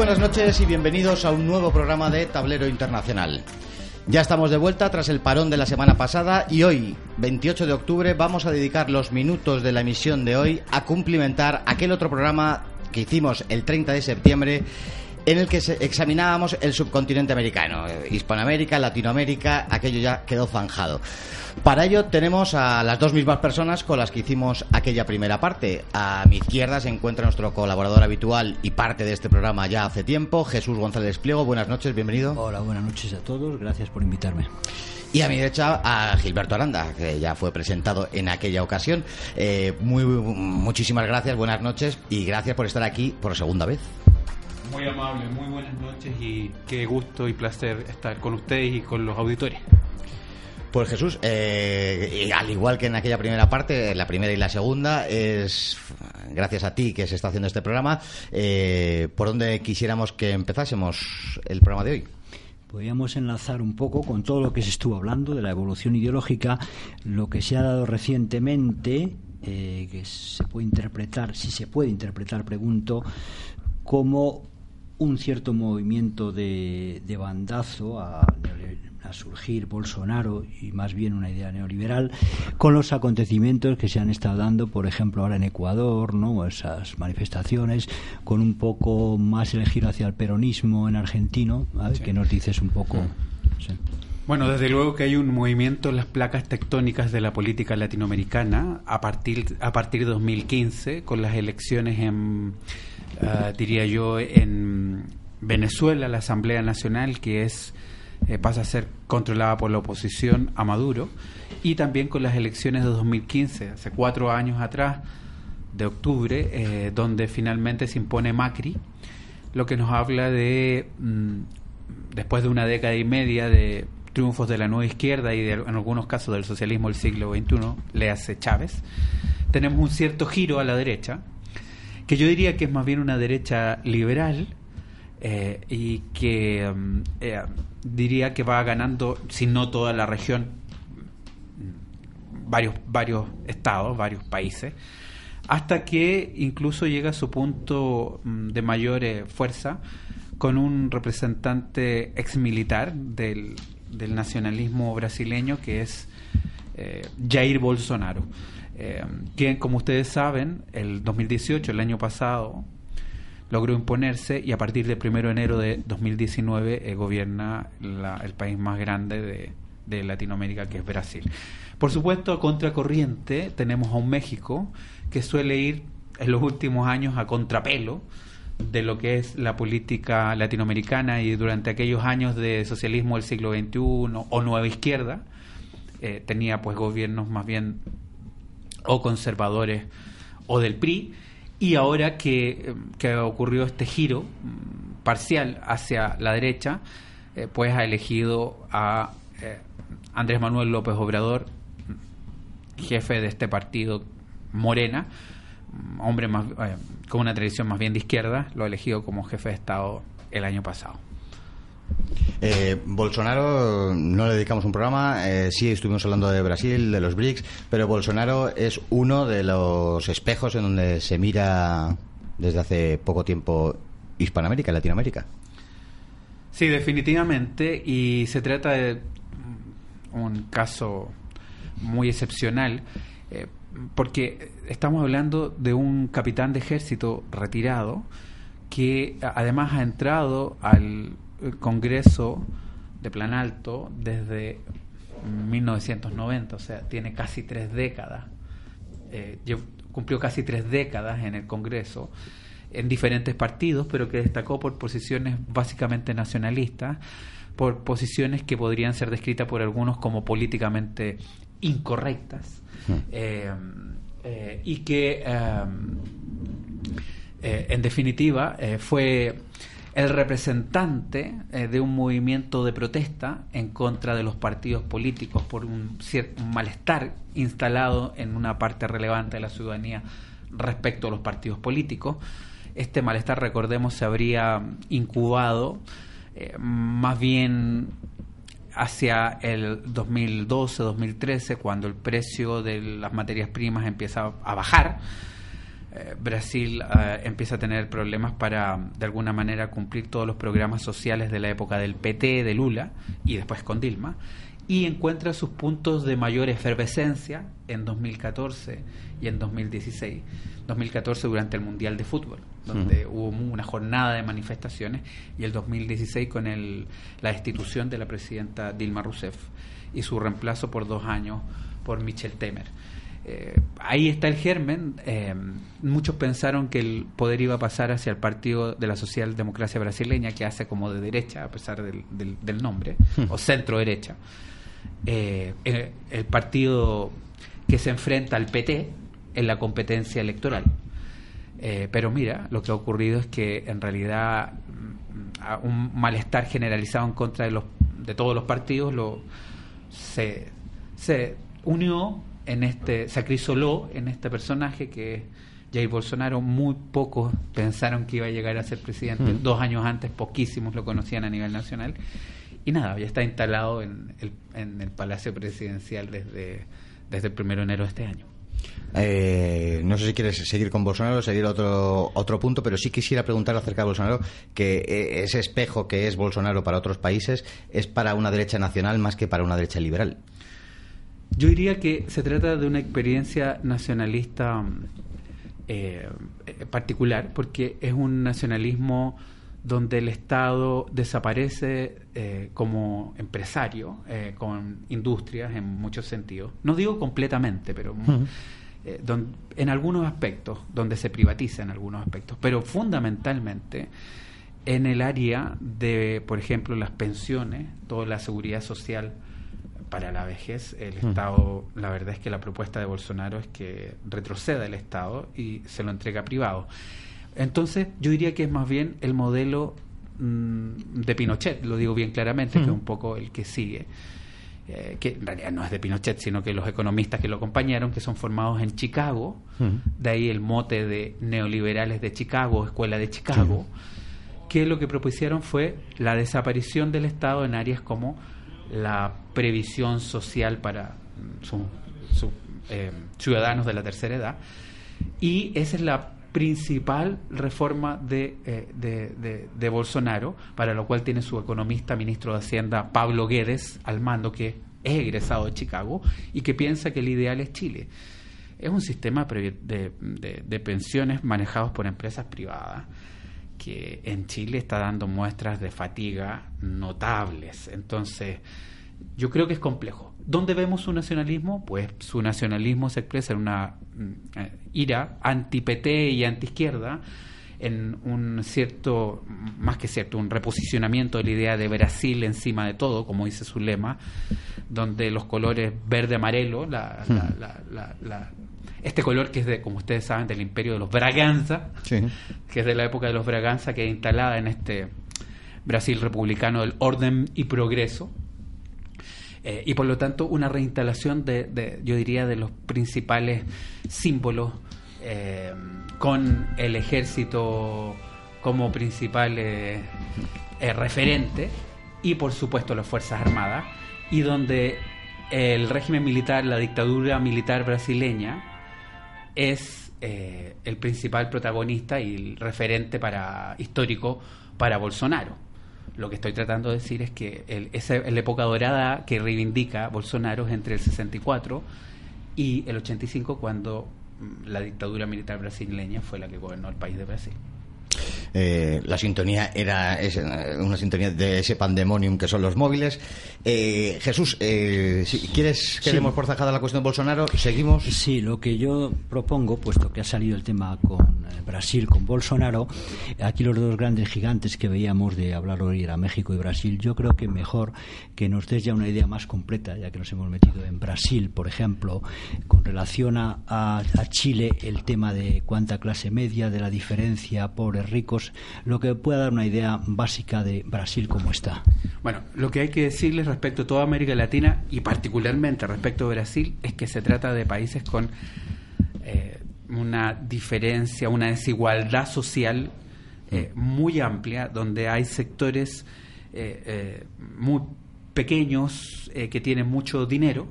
Buenas noches y bienvenidos a un nuevo programa de Tablero Internacional. Ya estamos de vuelta tras el parón de la semana pasada y hoy, 28 de octubre, vamos a dedicar los minutos de la emisión de hoy a cumplimentar aquel otro programa que hicimos el 30 de septiembre en el que examinábamos el subcontinente americano, eh, Hispanoamérica, Latinoamérica, aquello ya quedó zanjado. Para ello tenemos a las dos mismas personas con las que hicimos aquella primera parte. A mi izquierda se encuentra nuestro colaborador habitual y parte de este programa ya hace tiempo, Jesús González Pliego. Buenas noches, bienvenido. Hola, buenas noches a todos. Gracias por invitarme. Y a mi derecha a Gilberto Aranda, que ya fue presentado en aquella ocasión. Eh, muy, muchísimas gracias, buenas noches y gracias por estar aquí por segunda vez. Muy amable, muy buenas noches y qué gusto y placer estar con ustedes y con los auditores. Pues Jesús, eh, y al igual que en aquella primera parte, la primera y la segunda, es gracias a ti que se está haciendo este programa. Eh, ¿Por dónde quisiéramos que empezásemos el programa de hoy? Podríamos enlazar un poco con todo lo que se estuvo hablando de la evolución ideológica, lo que se ha dado recientemente, eh, que se puede interpretar, si se puede interpretar, pregunto, como un cierto movimiento de, de bandazo a, a surgir Bolsonaro y más bien una idea neoliberal con los acontecimientos que se han estado dando, por ejemplo, ahora en Ecuador, ¿no? esas manifestaciones, con un poco más el giro hacia el peronismo en argentino, que nos dices un poco. Sí. Bueno, desde luego que hay un movimiento en las placas tectónicas de la política latinoamericana a partir, a partir de 2015, con las elecciones en, ah, diría yo, en Venezuela, la Asamblea Nacional, que es eh, pasa a ser controlada por la oposición a Maduro, y también con las elecciones de 2015, hace cuatro años atrás, de octubre, eh, donde finalmente se impone Macri, lo que nos habla de, mm, después de una década y media de triunfos de la nueva izquierda y de, en algunos casos del socialismo del siglo XXI, le hace Chávez, tenemos un cierto giro a la derecha, que yo diría que es más bien una derecha liberal, eh, y que mm, eh, diría que va ganando, si no toda la región, mm, varios, varios estados, varios países, hasta que incluso llega a su punto mm, de mayor eh, fuerza con un representante ex militar del, del nacionalismo brasileño que es eh, Jair Bolsonaro, eh, quien como ustedes saben, el 2018, el año pasado, logró imponerse y a partir del 1 de enero de 2019 eh, gobierna la- el país más grande de, de Latinoamérica, que es Brasil. Por supuesto, a contracorriente tenemos a un México que suele ir en los últimos años a contrapelo de lo que es la política latinoamericana y durante aquellos años de socialismo del siglo XXI o nueva izquierda, eh, tenía pues gobiernos más bien o conservadores o del PRI y ahora que, eh, que ocurrió este giro mm, parcial hacia la derecha, eh, pues ha elegido a eh, Andrés Manuel López Obrador, jefe de este partido Morena, hombre más, eh, con una tradición más bien de izquierda, lo ha elegido como jefe de Estado el año pasado. Eh, Bolsonaro, no le dedicamos un programa, eh, sí estuvimos hablando de Brasil, de los BRICS, pero Bolsonaro es uno de los espejos en donde se mira desde hace poco tiempo Hispanoamérica, Latinoamérica. Sí, definitivamente, y se trata de un caso muy excepcional, porque estamos hablando de un capitán de ejército retirado que además ha entrado al eh, Congreso de Plan Alto desde 1990, o sea, tiene casi tres décadas, eh, cumplió casi tres décadas en el Congreso en diferentes partidos, pero que destacó por posiciones básicamente nacionalistas, por posiciones que podrían ser descritas por algunos como políticamente incorrectas, hmm. eh, eh, y que, en definitiva, fue el representante eh, de un movimiento de protesta en contra de los partidos políticos por un cierto malestar instalado en una parte relevante de la ciudadanía respecto a los partidos políticos. Este malestar, recordemos, se habría incubado eh, más bien hacia el 2012-2013, cuando el precio de las materias primas empieza a bajar eh, Brasil eh, empieza a tener problemas para, de alguna manera, cumplir todos los programas sociales de la época del PT, de Lula, y después con Dilma, y encuentra sus puntos de mayor efervescencia en 2014 y en 2016. 2014 durante el Mundial de Fútbol, donde hubo una jornada de manifestaciones, y el 2016 con el, la destitución de la presidenta Dilma Rousseff y su reemplazo por dos años por Michel Temer. Eh, ahí está el germen. Eh, muchos pensaron que el poder iba a pasar hacia el partido de la socialdemocracia brasileña, que hace como de derecha, a pesar del, nombre, hmm. o centro derecha. Eh, el, partido que se enfrenta al PT en la competencia electoral. pero mira, lo que ha ocurrido es que en realidad mm, un malestar generalizado en contra de, los, de todos los partidos lo, se, se unió en este, se acrisoló en este personaje que es Jair Bolsonaro. Muy pocos pensaron que iba a llegar a ser presidente. Mm. Dos años antes, poquísimos lo conocían a nivel nacional. Y nada, ya está instalado en el, en el Palacio Presidencial desde, desde el primero de enero de este año. Eh, no sé si quieres seguir con Bolsonaro o seguir otro, otro punto, pero sí quisiera preguntar acerca de Bolsonaro, que eh, ese espejo que es Bolsonaro para otros países es para una derecha nacional más que para una derecha liberal. Yo diría que se trata de una experiencia nacionalista eh, particular, porque es un nacionalismo donde el Estado desaparece eh, como empresario, eh, con industrias en muchos sentidos. No digo completamente, pero en algunos aspectos, donde se privatiza en algunos aspectos, pero fundamentalmente en el área de, por ejemplo, las pensiones, toda la seguridad social para la vejez, el. Estado, la verdad es que la propuesta de Bolsonaro es que retroceda el Estado y se lo entrega privado. Entonces, yo diría que es más bien el modelo mm, de Pinochet, lo digo bien claramente, que es mm. un poco el que sigue. Eh, que en realidad no es de Pinochet, sino que los economistas que lo acompañaron, que son formados en Chicago, de ahí el mote de neoliberales de Chicago, Escuela de Chicago, que lo que propusieron fue la desaparición del Estado en áreas como la previsión social para sus eh, ciudadanos de la tercera edad. Y esa es la principal reforma de, eh, de, de, Bolsonaro, para lo cual tiene su economista, ministro de Hacienda, Pablo Guedes, al mando, que es egresado de Chicago y que piensa que el ideal es Chile. Es un sistema de, pensiones manejados por empresas privadas que en Chile está dando muestras de fatiga notables. Entonces, yo creo que es complejo. ¿Dónde vemos su nacionalismo? Pues su nacionalismo se expresa en una mm, eh, ira anti-PT y anti-izquierda, en un cierto, más que cierto, un reposicionamiento de la idea de Brasil encima de todo, como dice su lema, donde los colores verde-amarelo, la, la, este color que es de, como ustedes saben, del imperio de los Braganza, que es de la época de los Braganza, que es instalada en este Brasil republicano del orden y progreso. Eh, y por lo tanto una reinstalación de, yo diría, de los principales símbolos eh, con el ejército como principal eh, referente y por supuesto las Fuerzas Armadas y donde el régimen militar, la dictadura militar brasileña, es eh, el principal protagonista y referente para histórico para Bolsonaro. Lo que estoy tratando de decir es que el, esa, época dorada que reivindica Bolsonaro es entre el 64 y el 85 cuando la dictadura militar brasileña fue la que gobernó el país de Brasil. Eh, la sintonía era una sintonía de ese pandemonium que son los móviles. Eh, Jesús, eh, si ¿quieres que demos por zajada la cuestión de Bolsonaro? ¿Seguimos? Sí, lo que yo propongo, puesto que ha salido el tema con Brasil, con Bolsonaro, aquí los dos grandes gigantes que veíamos de hablar hoy era México y Brasil, yo creo que mejor que nos des ya una idea más completa, ya que nos hemos metido en Brasil, por ejemplo, con relación a, a Chile, el tema de cuánta clase media, de la diferencia pobres ricos, lo que pueda dar una idea básica de Brasil como está. Bueno, lo que hay que decirles respecto a toda América Latina y particularmente respecto a Brasil es que se trata de países con eh, una diferencia, una desigualdad social eh, muy amplia, donde hay sectores eh, muy pequeños que tienen mucho dinero,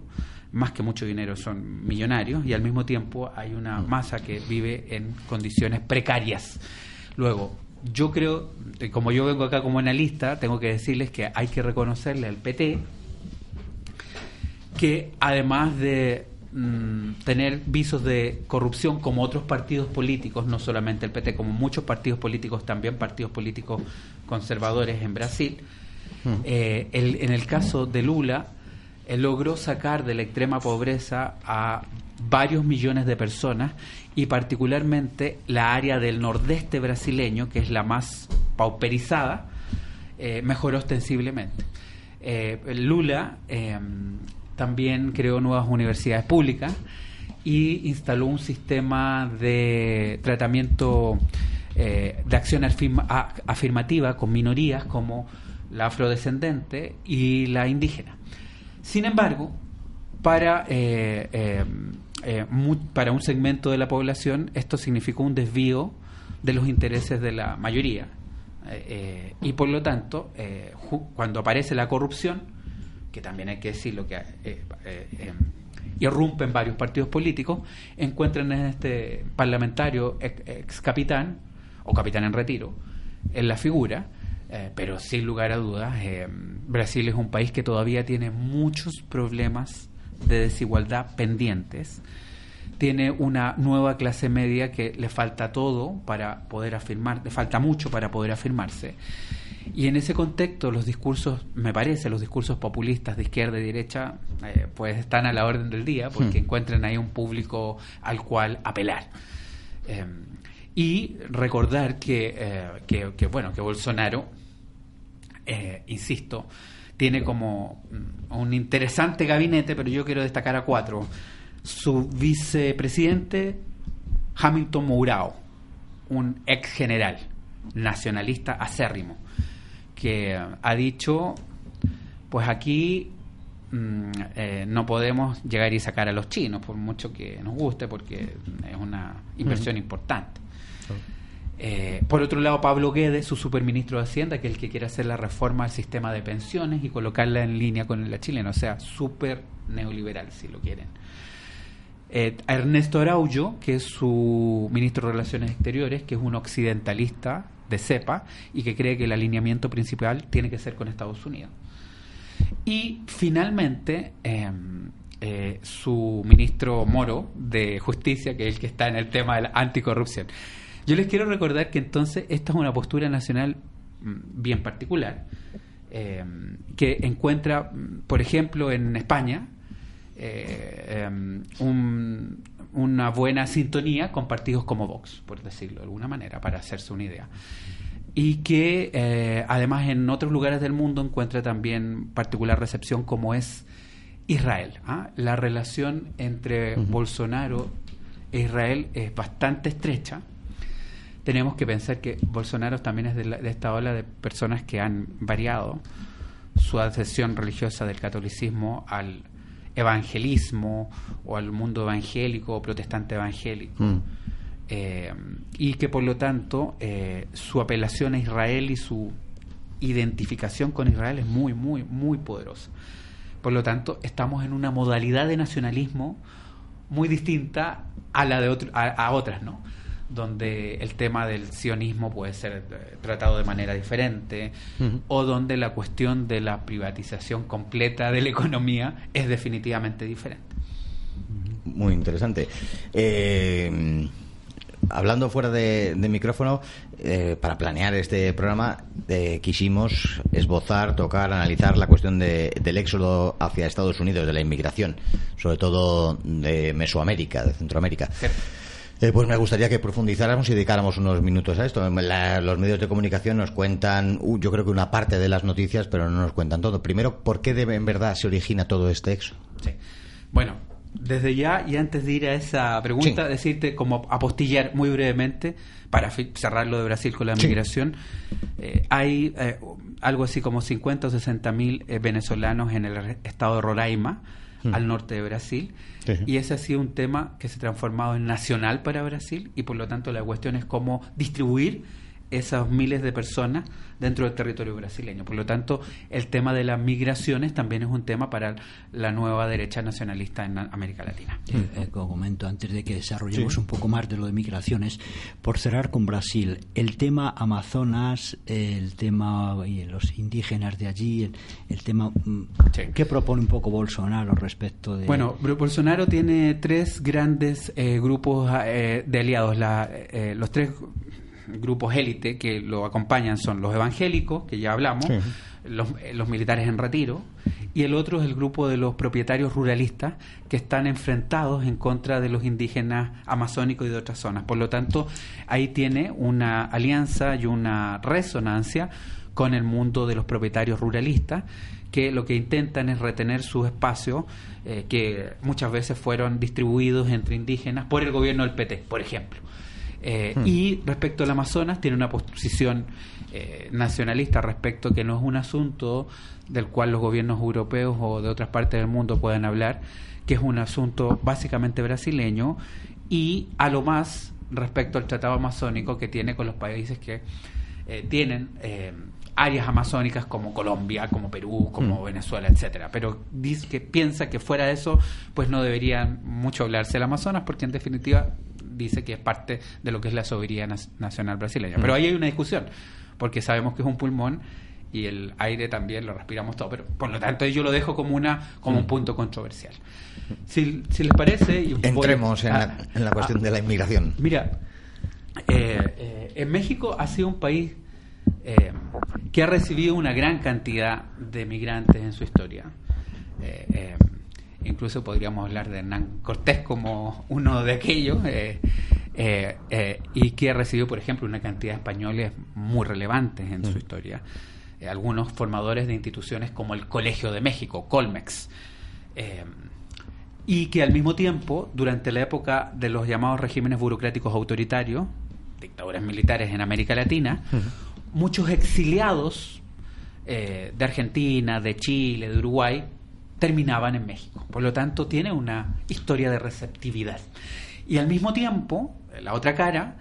más que mucho dinero, son millonarios, y al mismo tiempo hay una masa que vive en condiciones precarias. Luego, yo creo, como yo vengo acá como analista, tengo que decirles que hay que reconocerle al PT que además de mm, tener visos de corrupción como otros partidos políticos, no solamente el PT, como muchos partidos políticos, también partidos políticos conservadores en Brasil, hmm. eh, en el caso de Lula, logró sacar de la extrema pobreza a varios millones de personas y particularmente la área del nordeste brasileño, que es la más pauperizada, eh, mejoró ostensiblemente. Eh, Lula em, también creó nuevas universidades públicas y instaló un sistema de tratamiento eh, de acción afirmativa con minorías como la afrodescendente y la indígena. Sin embargo, para eh, para un segmento de la población esto significó un desvío de los intereses de la mayoría. Eh, eh, y por lo tanto, cuando aparece la corrupción, que también hay que decirlo que irrumpen varios partidos políticos, encuentran en este parlamentario ex, capitán o capitán en retiro en la figura, pero sin lugar a dudas, Brasil es un país que todavía tiene muchos problemas de desigualdad pendientes, tiene una nueva clase media que le falta todo para poder afirmar, le falta mucho para poder afirmarse. Y en ese contexto los discursos, me parece, los discursos populistas de izquierda y derecha, eh, pues están a la orden del día porque hmm. encuentran ahí un público al cual apelar. Eh, y recordar que, eh, que, que, bueno, que Bolsonaro, insisto, tiene como un interesante gabinete, pero yo quiero destacar a cuatro. Su vicepresidente, Hamilton Mourao, un ex general nacionalista acérrimo, que ha dicho, pues aquí mm, eh, no podemos llegar y sacar a los chinos, por mucho que nos guste, porque es una inversión importante. Eh, por otro lado, Pablo Guedes, su superministro de Hacienda, que es el que quiere hacer la reforma al sistema de pensiones y colocarla en línea con la chilena, o sea, súper neoliberal, si lo quieren. Eh, Ernesto Araujo, que es su ministro de Relaciones Exteriores, que es un occidentalista de cepa y que cree que el alineamiento principal tiene que ser con Estados Unidos. Y finalmente, em, eh, su ministro Moro de Justicia, que es el que está en el tema de la anticorrupción. Yo les quiero recordar que entonces esta es una postura nacional mm, bien particular, eh, que encuentra, mm, por ejemplo, en España, eh, em, una buena sintonía con partidos como Vox, por decirlo de alguna manera, para hacerse una idea. Y que eh, además en otros lugares del mundo encuentra también particular recepción como es Israel. ¿ah? La relación entre Bolsonaro e Israel es bastante estrecha tenemos que pensar que Bolsonaro también es de, esta ola de personas que han variado su adhesión religiosa del catolicismo al evangelismo o al mundo evangélico o protestante evangélico. Mm. Eh, y que por lo tanto eh, su apelación a Israel y su identificación con Israel es muy, muy, muy poderosa. Por lo tanto, estamos en una modalidad de nacionalismo muy distinta a la de a otras, ¿no? Donde el tema del sionismo puede ser eh, tratado de manera diferente, o donde la cuestión de la privatización completa de la economía es definitivamente diferente. Muy interesante. Eh, hablando fuera de, micrófono, eh, para planear este programa eh, quisimos esbozar, tocar, analizar la cuestión del éxodo hacia Estados Unidos, de la inmigración, sobre todo de Mesoamérica, de Centroamérica. Eh, pues me gustaría que profundizáramos y dedicáramos unos minutos a esto. los medios de comunicación nos cuentan, uh, yo creo que una parte de las noticias, pero no nos cuentan todo. Primero, ¿por qué debe, en verdad se origina todo este éxodo? Sí. Bueno, desde ya y antes de ir a esa pregunta, decirte como apostillar muy brevemente para cerrar lo de Brasil con la migración, eh, hay eh, algo así como 50 o 60 mil venezolanos en el estado de Roraima Mm. al norte de Brasil. Y ese ha sido un tema que se ha transformado en nacional para Brasil y por lo tanto la cuestión es cómo distribuir esos miles de personas dentro del territorio brasileño. Por lo tanto, el tema de las migraciones también es un tema para la nueva derecha nacionalista en América Latina. Eh, eh, comento, antes de que desarrollemos un poco más de lo de migraciones, por cerrar con Brasil, el tema Amazonas, el tema y los indígenas de allí, el, tema... Mm, ¿Qué propone un poco Bolsonaro respecto de...? Bueno, Bolsonaro tiene tres grandes eh, grupos de aliados. La, los tres grupos élite que lo acompañan son los evangélicos, que ya hablamos, los, militares en retiro, y el otro es el grupo de los propietarios ruralistas que están enfrentados en contra de los indígenas amazónicos y de otras zonas. Por lo tanto, ahí tiene una alianza y una resonancia con el mundo de los propietarios ruralistas que lo que intentan es retener sus espacios eh, que muchas veces fueron distribuidos entre indígenas por el gobierno del PT, por ejemplo. Eh, hmm. Y respecto al Amazonas, tiene una posición eh, nacionalista respecto que no es un asunto del cual los gobiernos europeos o de otras partes del mundo puedan hablar, que es un asunto básicamente brasileño y a lo más respecto al tratado amazónico que tiene con los países que eh, tienen áreas amazónicas como Colombia, como Perú, como hmm. Venezuela, etcétera. Pero dice que piensa que fuera de eso, pues no debería mucho hablarse del Amazonas, porque en definitiva dice que es parte de lo que es la soberanía nacional brasileña. Pero ahí hay una discusión, porque sabemos que es un pulmón y el aire también lo respiramos todo, pero por lo tanto yo lo dejo como una como un punto controversial. Si, les parece... Entremos en, la, cuestión de la inmigración. Mira, eh, eh, en México ha sido un país eh, que ha recibido una gran cantidad de migrantes en su historia incluso podríamos hablar de Hernán Cortés como uno de aquellos, eh, eh, eh, y que ha recibido, por ejemplo, una cantidad de españoles muy relevantes en su mm. historia. algunos formadores de instituciones como el Colegio de México, Colmex. y que al mismo tiempo, durante la época de los llamados regímenes burocráticos autoritarios, dictaduras militares en América Latina, muchos exiliados de Argentina, de Chile, de Uruguay, terminaban en México. Por lo tanto, tiene una historia de receptividad. Y al mismo tiempo, la otra cara,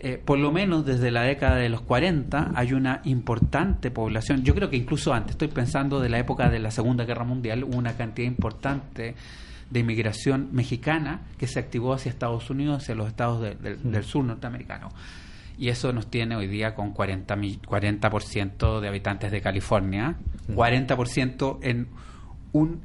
eh, por lo menos desde la década de los 40 hay una importante población, yo creo que incluso antes, estoy pensando de la época de la Segunda Guerra Mundial, hubo una cantidad importante de inmigración mexicana que se activó hacia Estados Unidos, hacia los estados del sur norteamericano. Y eso nos tiene hoy día con 40%, 40 de habitantes de California, 40% en un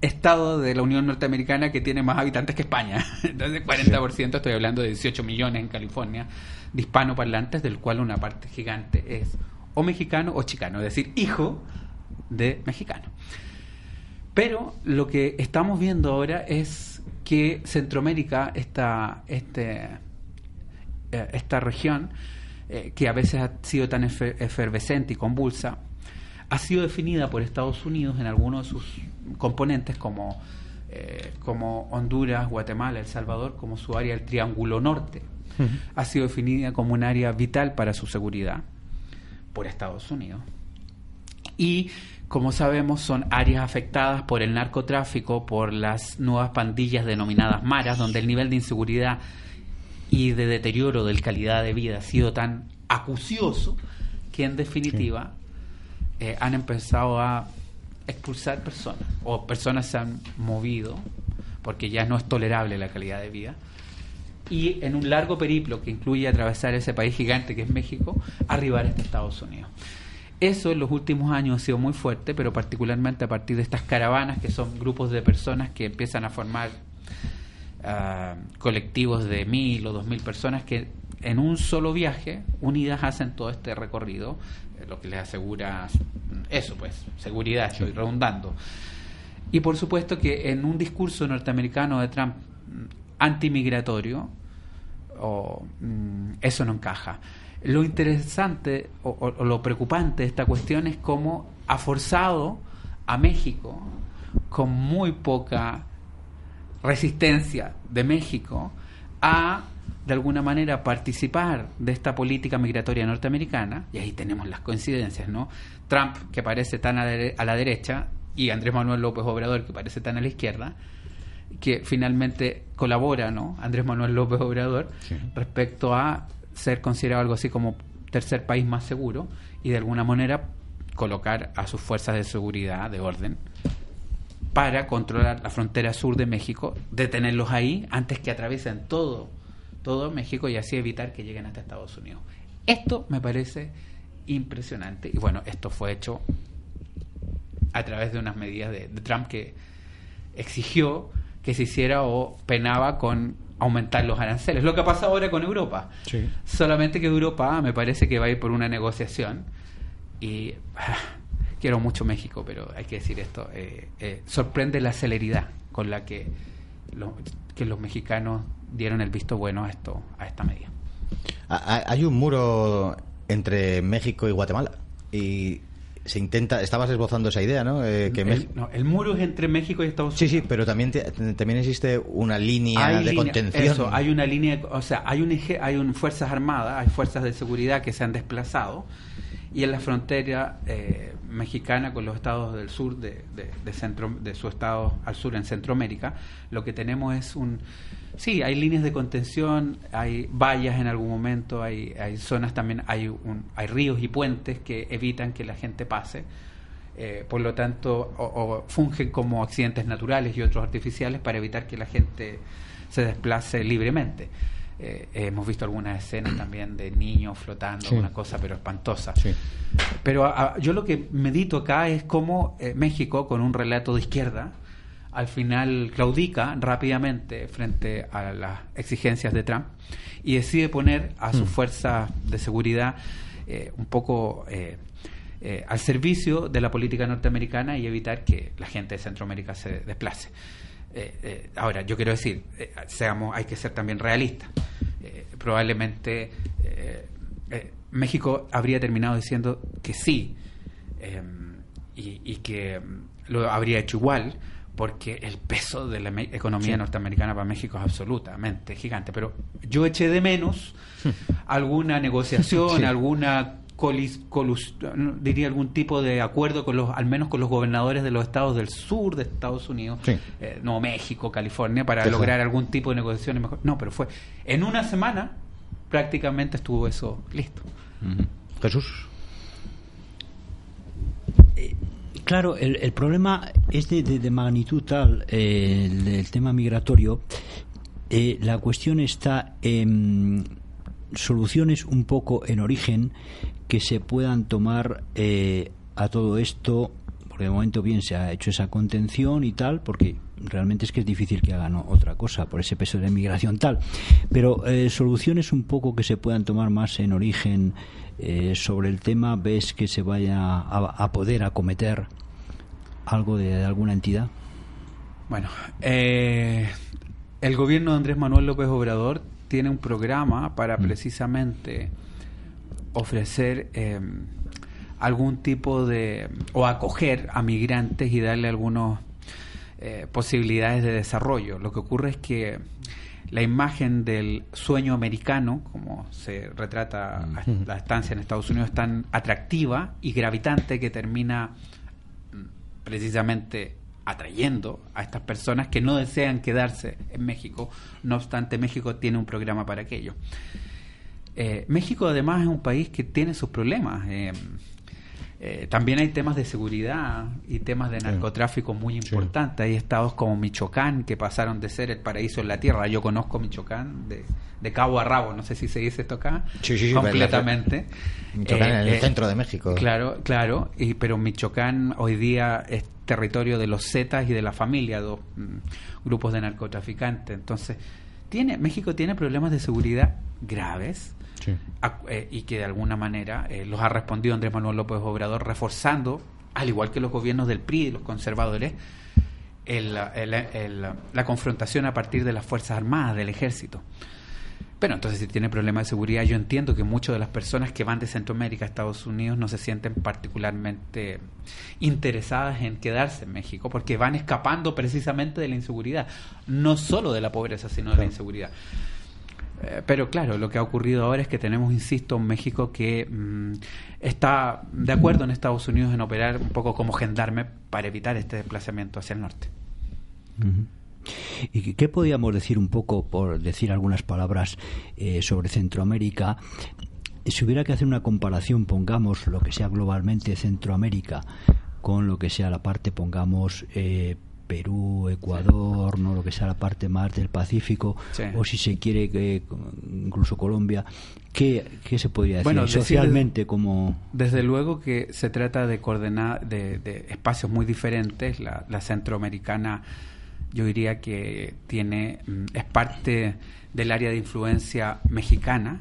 estado de la Unión Norteamericana que tiene más habitantes que España. Entonces, 40%, estoy hablando de 18 millones en California, de hispanoparlantes, del cual una parte gigante es o mexicano o chicano, es decir, hijo de mexicano. Pero lo que estamos viendo ahora es que Centroamérica, esta, este, eh, esta región, eh, que a veces ha sido tan efervescente y convulsa, ha sido definida por Estados Unidos en algunos de sus componentes como, eh, como Honduras, Guatemala, El Salvador, como su área del Triángulo Norte. Ha sido definida como un área vital para su seguridad por Estados Unidos. Y como sabemos, son áreas afectadas por el narcotráfico, por las nuevas pandillas denominadas maras, donde el nivel de inseguridad y de deterioro de calidad de vida ha sido tan acucioso que en definitiva eh, han empezado a expulsar personas o personas se han movido porque ya no es tolerable la calidad de vida y en un largo periplo que incluye atravesar ese país gigante que es México, arribar hasta Estados Unidos. Eso en los últimos años ha sido muy fuerte, pero particularmente a partir de estas caravanas que son grupos de personas que empiezan a formar ah, colectivos de mil o dos mil personas que en un solo viaje, unidas, hacen todo este recorrido, lo que les asegura eso, pues, seguridad, estoy redundando. Y por supuesto que en un discurso norteamericano de Trump mm, antimigratorio, o, mm, eso no encaja. Lo interesante o, o, lo preocupante de esta cuestión es cómo ha forzado a México, con muy poca resistencia de México, a de alguna manera participar de esta política migratoria norteamericana, y ahí tenemos las coincidencias, ¿no? Trump, que parece tan a, la derecha, y Andrés Manuel López Obrador, que parece tan a la izquierda, que finalmente colabora, ¿no? Andrés Manuel López Obrador, respecto a ser considerado algo así como tercer país más seguro y de alguna manera colocar a sus fuerzas de seguridad, de orden, para controlar la frontera sur de México, detenerlos ahí antes que atraviesen todo todo México y así evitar que lleguen hasta Estados Unidos. Esto me parece impresionante y bueno, esto fue hecho a través de unas medidas de, Trump que exigió que se hiciera o penaba con aumentar los aranceles. Lo que pasa ahora con Europa. Solamente que Europa me parece que va a ir por una negociación y ah, quiero mucho México, pero hay que decir esto, eh, eh, sorprende la celeridad con la que, que los mexicanos dieron el visto bueno a esto a esta medida. Hay un muro entre México y Guatemala y se intenta, estabas esbozando esa idea, ¿no? Eh, que el, el, muro es entre México y Estados Unidos. Sí, sí, pero también también existe una línea de contención. Eso, hay una línea, o sea, hay un hay un fuerzas armadas, hay fuerzas de seguridad que se han desplazado y en la frontera eh, mexicana con los estados del sur de, de, centro de su estado al sur en Centroamérica, lo que tenemos es un Sí, hay líneas de contención, hay vallas en algún momento, hay, hay zonas también, hay, un, hay ríos y puentes que evitan que la gente pase. Eh, por lo tanto, o, fungen como accidentes naturales y otros artificiales para evitar que la gente se desplace libremente. Eh, hemos visto algunas escenas también de niños flotando, una cosa pero espantosa. Pero yo lo que medito acá es cómo eh, México, con un relato de izquierda, al final claudica rápidamente frente a las exigencias de Trump y decide poner a su mm. fuerza de seguridad eh, un poco eh, eh, al servicio de la política norteamericana y evitar que la gente de Centroamérica se desplace. ahora, yo quiero decir, seamos, hay que ser también realistas. probablemente México habría terminado diciendo que sí y, y que lo habría hecho igual porque el peso de la economía norteamericana para México es absolutamente gigante. Pero yo eché de menos alguna negociación, alguna colis, diría algún tipo de acuerdo con los, al menos con los gobernadores de los estados del sur de Estados Unidos, eh, no México, California, para lograr algún tipo de negociación mejor. No, pero fue en una semana prácticamente estuvo eso listo. Jesús. Claro, el, problema es de, magnitud tal, eh, el, tema migratorio. Eh, la cuestión está en soluciones un poco en origen que se puedan tomar eh, a todo esto, porque de momento bien se ha hecho esa contención y tal, porque realmente es que es difícil que hagan otra cosa por ese peso de la inmigración tal, pero soluciones un poco que se puedan tomar más en origen eh, sobre el tema ves que se vaya a, poder acometer algo de, alguna entidad? Bueno, eh, el gobierno de Andrés Manuel López Obrador tiene un programa para mm. precisamente ofrecer eh, algún tipo de o acoger a migrantes y darle algunas posibilidades de desarrollo. Lo que ocurre es que la imagen del sueño americano, como se retrata la estancia en Estados Unidos, es tan atractiva y gravitante que termina mm, precisamente atrayendo a estas personas que no desean quedarse en México. No obstante, México tiene un programa para aquello. Eh, México además es un país que tiene sus problemas. Eh, eh, también hay temas de seguridad y temas de narcotráfico muy importantes. Hay estados como Michoacán que pasaron de ser el paraíso en la tierra. Yo conozco Michoacán de, cabo a rabo, no sé si se dice esto acá. completamente. Michoacán en el eh, centro de México. Claro, claro. Y, pero Michoacán hoy día territorio de los Zetas y de la familia, dos mm, grupos de narcotraficantes. Entonces, tiene México tiene problemas de seguridad graves eh, y que de alguna manera eh, los ha respondido Andrés Manuel López Obrador reforzando, al igual que los gobiernos del PRI y los conservadores, la confrontación a partir de las Fuerzas Armadas, del Ejército. Pero entonces si tiene problemas de seguridad, yo entiendo que muchas de las personas que van de Centroamérica a Estados Unidos no se sienten particularmente interesadas en quedarse en México porque van escapando precisamente de la inseguridad, no solo de la pobreza, sino de la inseguridad. Eh, pero claro, lo que ha ocurrido ahora es que tenemos, insisto, un México que mm, está de acuerdo en Estados Unidos en operar un poco como gendarme para evitar este desplazamiento hacia el norte. ¿Y qué podíamos decir un poco, por decir algunas palabras, eh, sobre Centroamérica? Si hubiera que hacer una comparación, pongamos lo que sea globalmente Centroamérica con lo que sea la parte, pongamos, eh, Perú, Ecuador, no lo que sea la parte más del Pacífico, o si se quiere que incluso Colombia, ¿qué, se podría decir socialmente como desde luego que se trata de coordenar de, espacios muy diferentes, la, la centroamericana yo diría que tiene mm, es parte del área de influencia mexicana.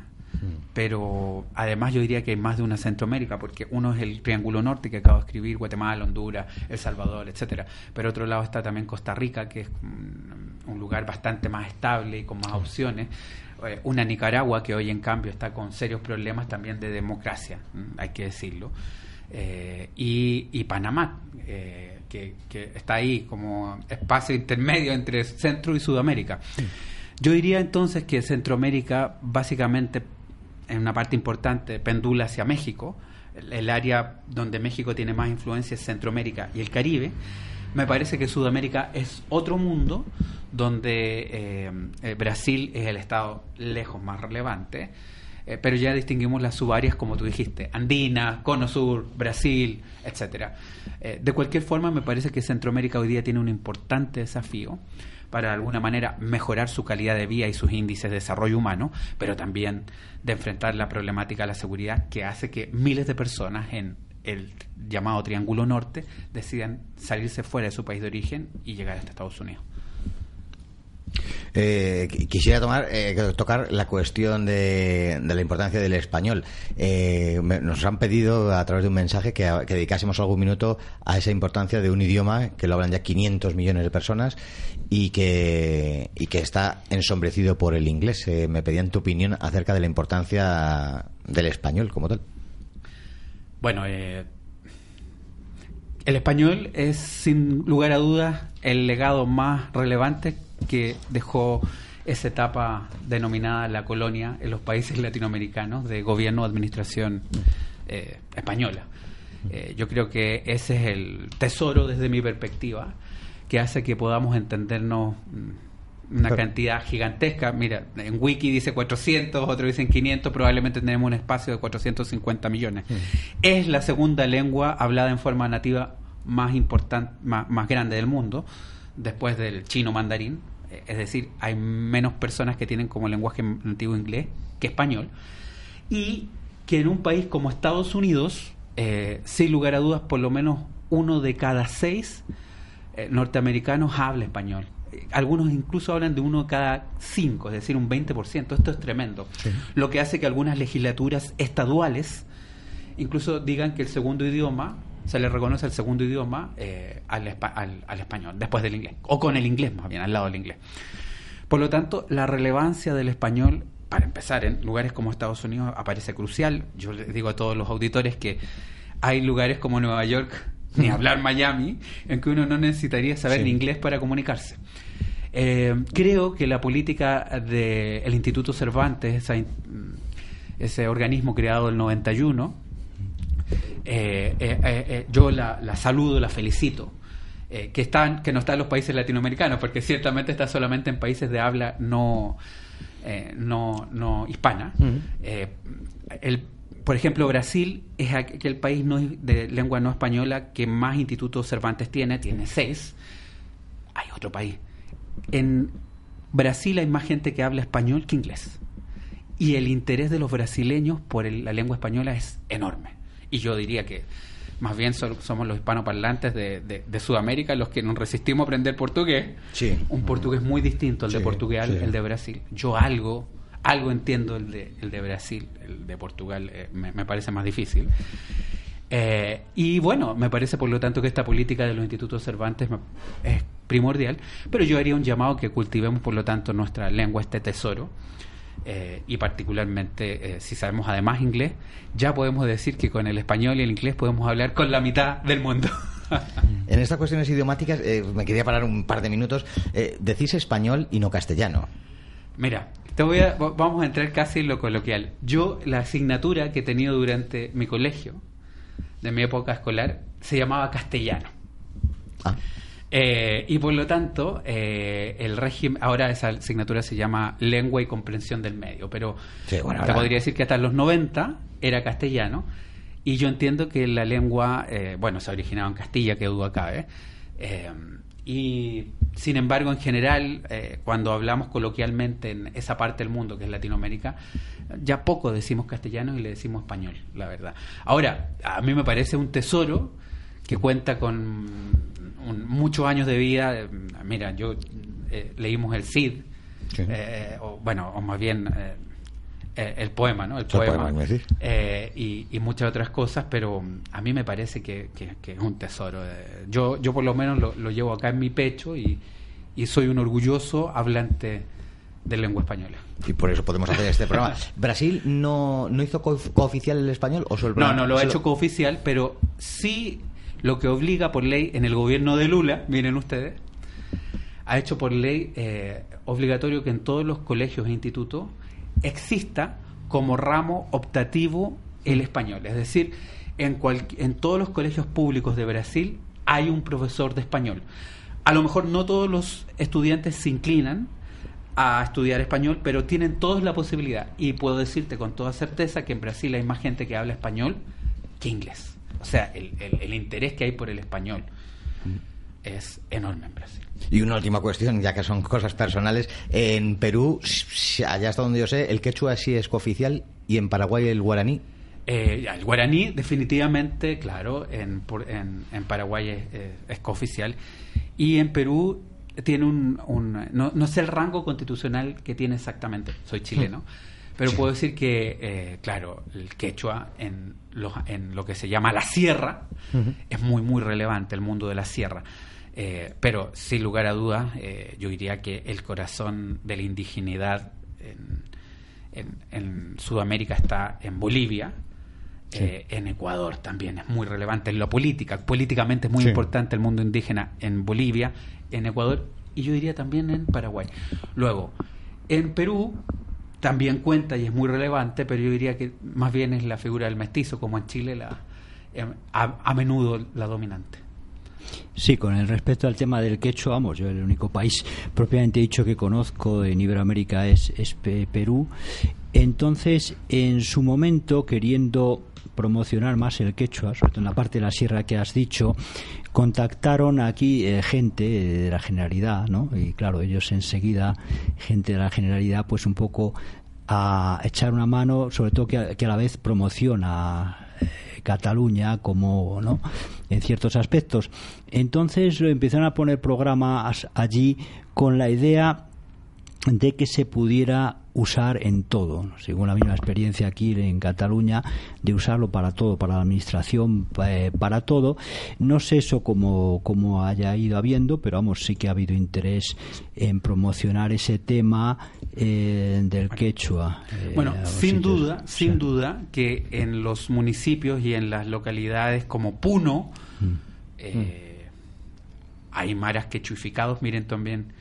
Pero además yo diría que hay más de una Centroamérica, porque uno es el Triángulo Norte que acabo de escribir, Guatemala, Honduras, El Salvador, etcétera. Pero otro lado está también Costa Rica, que es mm, un lugar bastante más estable y con más opciones. Eh, una Nicaragua que hoy en cambio está con serios problemas también de democracia, hay que decirlo. Eh, y, y, Panamá, eh, que, está ahí como espacio intermedio entre Centro y Sudamérica. Yo diría entonces que Centroamérica básicamente en una parte importante pendula hacia México, el, área donde México tiene más influencia es Centroamérica y el Caribe. Me parece que Sudamérica es otro mundo donde eh, eh, Brasil es el estado lejos más relevante eh, pero ya distinguimos las subáreas, como tú dijiste, Andina, Cono Sur, Brasil, etcétera. Eh, de cualquier forma, me parece que Centroamérica hoy día tiene un importante desafío para de alguna manera mejorar su calidad de vida y sus índices de desarrollo humano, pero también de enfrentar la problemática de la seguridad que hace que miles de personas en el llamado Triángulo Norte decidan salirse fuera de su país de origen y llegar hasta Estados Unidos. Eh, quisiera tomar, eh, tocar la cuestión de, la importancia del español. Eh, nos han pedido a través de un mensaje que, dedicásemos algún minuto a esa importancia de un idioma que lo hablan ya 500 millones de personas y que, y que está ensombrecido por el inglés. me pedían tu opinión acerca de la importancia del español como tal. Bueno, el español es sin lugar a dudas el legado más relevante que dejó esa etapa denominada la colonia en los países latinoamericanos de gobierno o administración eh, española. Eh, yo creo que ese es el tesoro desde mi perspectiva que hace que podamos entendernos mm, una cantidad gigantesca. Mira, en Wiki dice 400, otros dicen 500, probablemente tenemos un espacio de 450 millones. Es la segunda lengua hablada en forma nativa más importante, más, más grande del mundo después del chino mandarín, eh, es decir, hay menos personas que tienen como lenguaje nativo inglés que español, y que en un país como Estados Unidos, eh, sin lugar a dudas, por lo menos uno de cada seis eh, norteamericanos habla español. Algunos incluso hablan de uno de cada cinco, es decir, un 20%. Esto es tremendo. Lo que hace que algunas legislaturas estaduales incluso digan que el segundo idioma se le reconoce el segundo idioma eh, al, español, después del inglés, o con el inglés más bien, al lado del inglés. Por lo tanto, la relevancia del español, para empezar, en lugares como Estados Unidos aparece crucial. Yo les digo a todos los auditores que hay lugares como Nueva York, ni hablar Miami, en que uno no necesitaría saber inglés para comunicarse. Eh, creo que la política del Instituto Cervantes, ese organismo creado en el 91, eh, eh, eh, yo la, saludo, la felicito. que están que no está en los países latinoamericanos porque ciertamente está solamente en países de habla no no, no hispana. El, por ejemplo Brasil es aquel país no, de lengua no española que más institutos Cervantes tiene tiene seis. Hay otro país. En Brasil hay más gente que habla español que inglés. Y el interés de los brasileños por la lengua española es enorme y yo diría que más bien somos los hispanoparlantes de, de, Sudamérica los que nos resistimos a aprender portugués. Sí. Un portugués muy distinto al de Portugal, el de Brasil. Yo algo, algo entiendo el de, el de Brasil, el de Portugal eh, me, me, parece más difícil. Eh, y bueno, me parece por lo tanto que esta política de los institutos Cervantes es primordial, pero yo haría un llamado que cultivemos por lo tanto nuestra lengua, este tesoro, eh, y particularmente eh, si sabemos además inglés, ya podemos decir que con el español y el inglés podemos hablar con la mitad del mundo. en estas cuestiones idiomáticas, me quería parar un par de minutos, decís español y no castellano. Mira, te voy a, vamos a entrar casi en lo coloquial. Yo, la asignatura que he tenido durante mi colegio, de mi época escolar se llamaba castellano. Ah. Eh, y por lo tanto, eh, el régimen, ahora esa asignatura se llama lengua y comprensión del medio, pero te podría decir que hasta los 90 era castellano, y yo entiendo que la lengua, eh, bueno, se ha originado en Castilla, que duda cabe, y sin embargo, en general, cuando hablamos coloquialmente en esa parte del mundo que es Latinoamérica, ya poco decimos castellano y le decimos español, la verdad. Ahora, a mí me parece un tesoro que cuenta con muchos años de vida. Mira, yo eh, leímos el Cid, eh, o, bueno, o más bien eh, el poema, ¿no? El poema, y, y, muchas otras cosas, pero a mí me parece que, es un tesoro. yo, yo por lo menos lo, lo, llevo acá en mi pecho y, y soy un orgulloso hablante de lengua española. Y por eso podemos hacer este programa. ¿Brasil no, no hizo cooficial el español o solo No, no lo ha hecho cooficial, pero sí lo que obliga por ley en el gobierno de Lula, miren ustedes, ha hecho por ley eh, obligatorio que en todos los colegios e institutos exista como ramo optativo el español. Es decir, en, en todos los colegios públicos de Brasil hay un profesor de español. A lo mejor no todos los estudiantes se inclinan a estudiar español, pero tienen todos la posibilidad. Y puedo decirte con toda certeza que en Brasil hay más gente que habla español que inglés. O sea, el, el, interés que hay por el español es enorme en Brasil. Y una última cuestión, ya que son cosas personales. En Perú, allá hasta donde yo sé, el quechua sí es cooficial y en Paraguay el guaraní. Eh, el guaraní definitivamente, claro, en, en, en Paraguay es, es cooficial. Y en Perú tiene un... no, sé el rango constitucional que tiene exactamente, soy chileno, pero puedo decir que, eh, claro, el quechua en lo, en lo que se llama la sierra es muy, muy relevante, el mundo de la sierra. Eh, pero sin lugar a dudas, eh, yo diría que el corazón de la indigenidad en, en, Sudamérica está en Bolivia, en Ecuador también es muy relevante en la política. Políticamente es muy importante el mundo indígena en Bolivia en Ecuador y yo diría también en Paraguay. Luego, en Perú también cuenta y es muy relevante, pero yo diría que más bien es la figura del mestizo, como en Chile la, em, a, menudo la dominante. Sí, con el respecto al tema del quechua, vamos, yo el único país propiamente dicho que conozco en Iberoamérica es, es Perú. Entonces, en su momento, queriendo promocionar más el quechua, sobre todo en la parte de la sierra que has dicho, contactaron aquí eh, gente de la Generalidad, ¿no? Y claro, ellos enseguida, gente de la Generalidad, pues un poco a echar una mano, sobre todo que a, la vez promociona eh, Cataluña como, ¿no? En ciertos aspectos. Entonces empezaron a poner programas allí con la idea de que se pudiera usar en todo, según la misma experiencia aquí en Cataluña, de usarlo para todo, para la administración, eh, para todo. No sé eso cómo, cómo haya ido habiendo, pero vamos, sí que ha habido interés en promocionar ese tema eh, del quechua. Eh, bueno, sin duda, sin duda que en los municipios y en las localidades como Puno, mm. hay maras quechuificados, miren también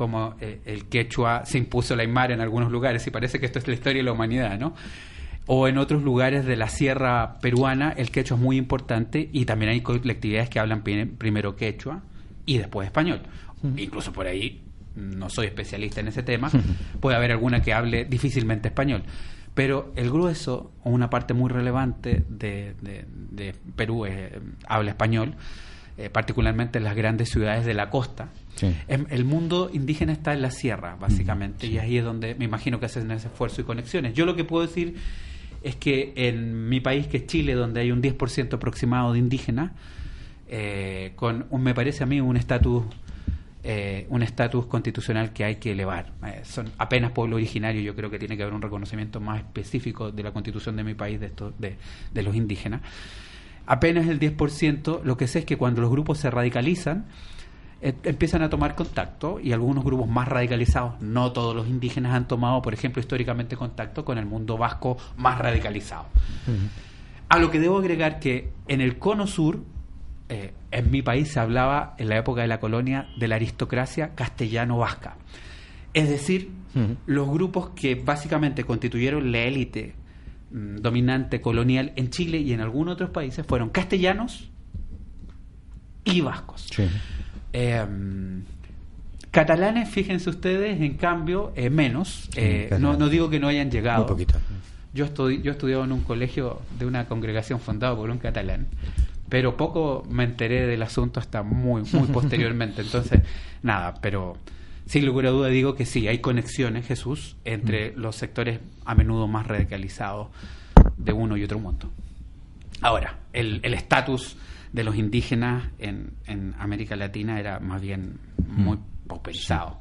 como eh, el quechua se impuso la aymara en algunos lugares, y parece que esto es la historia de la humanidad, ¿no? O en otros lugares de la sierra peruana el quechua es muy importante y también hay colectividades que hablan primero quechua y después español. Incluso por ahí, no soy especialista en ese tema, puede haber alguna que hable difícilmente español. Pero el grueso, o una parte muy relevante de, Perú, eh, habla español, eh, particularmente en las grandes ciudades de la costa, Em, el mundo indígena está en la sierra, básicamente, y ahí es donde me imagino que hacen ese esfuerzo y conexiones. Yo lo que puedo decir es que en mi país, que es Chile, donde hay un 10% aproximado de indígenas, eh, con, un, me parece a mí, un estatus eh, un estatus constitucional que hay que elevar. Eh, son apenas pueblo originario, yo creo que tiene que haber un reconocimiento más específico de la constitución de mi país, de, esto, de, de los indígenas. Apenas el 10%, lo que sé es que cuando los grupos se radicalizan, eh, empiezan a tomar contacto y algunos grupos más radicalizados, no todos los indígenas han tomado, por ejemplo, históricamente contacto con el mundo vasco más radicalizado. A lo que debo agregar que en el cono sur, eh, en mi país se hablaba en la época de la colonia de la aristocracia castellano-vasca. Es decir, los grupos que básicamente constituyeron la élite dominante colonial en Chile y en algunos otros países fueron castellanos y vascos. Eh, catalanes, fíjense ustedes, en cambio, eh, menos. Eh, no, no, digo que no hayan llegado. Poquito. Yo, estudi yo estudiaba en un colegio de una congregación fundada por un catalán pero poco me enteré del asunto hasta muy, muy posteriormente. Entonces, nada, pero sin lugar a duda digo que sí, hay conexiones, Jesús, entre los sectores a menudo más radicalizados de uno y otro mundo. Ahora, el estatus de los indígenas en, en, América Latina era más bien muy pauperizado.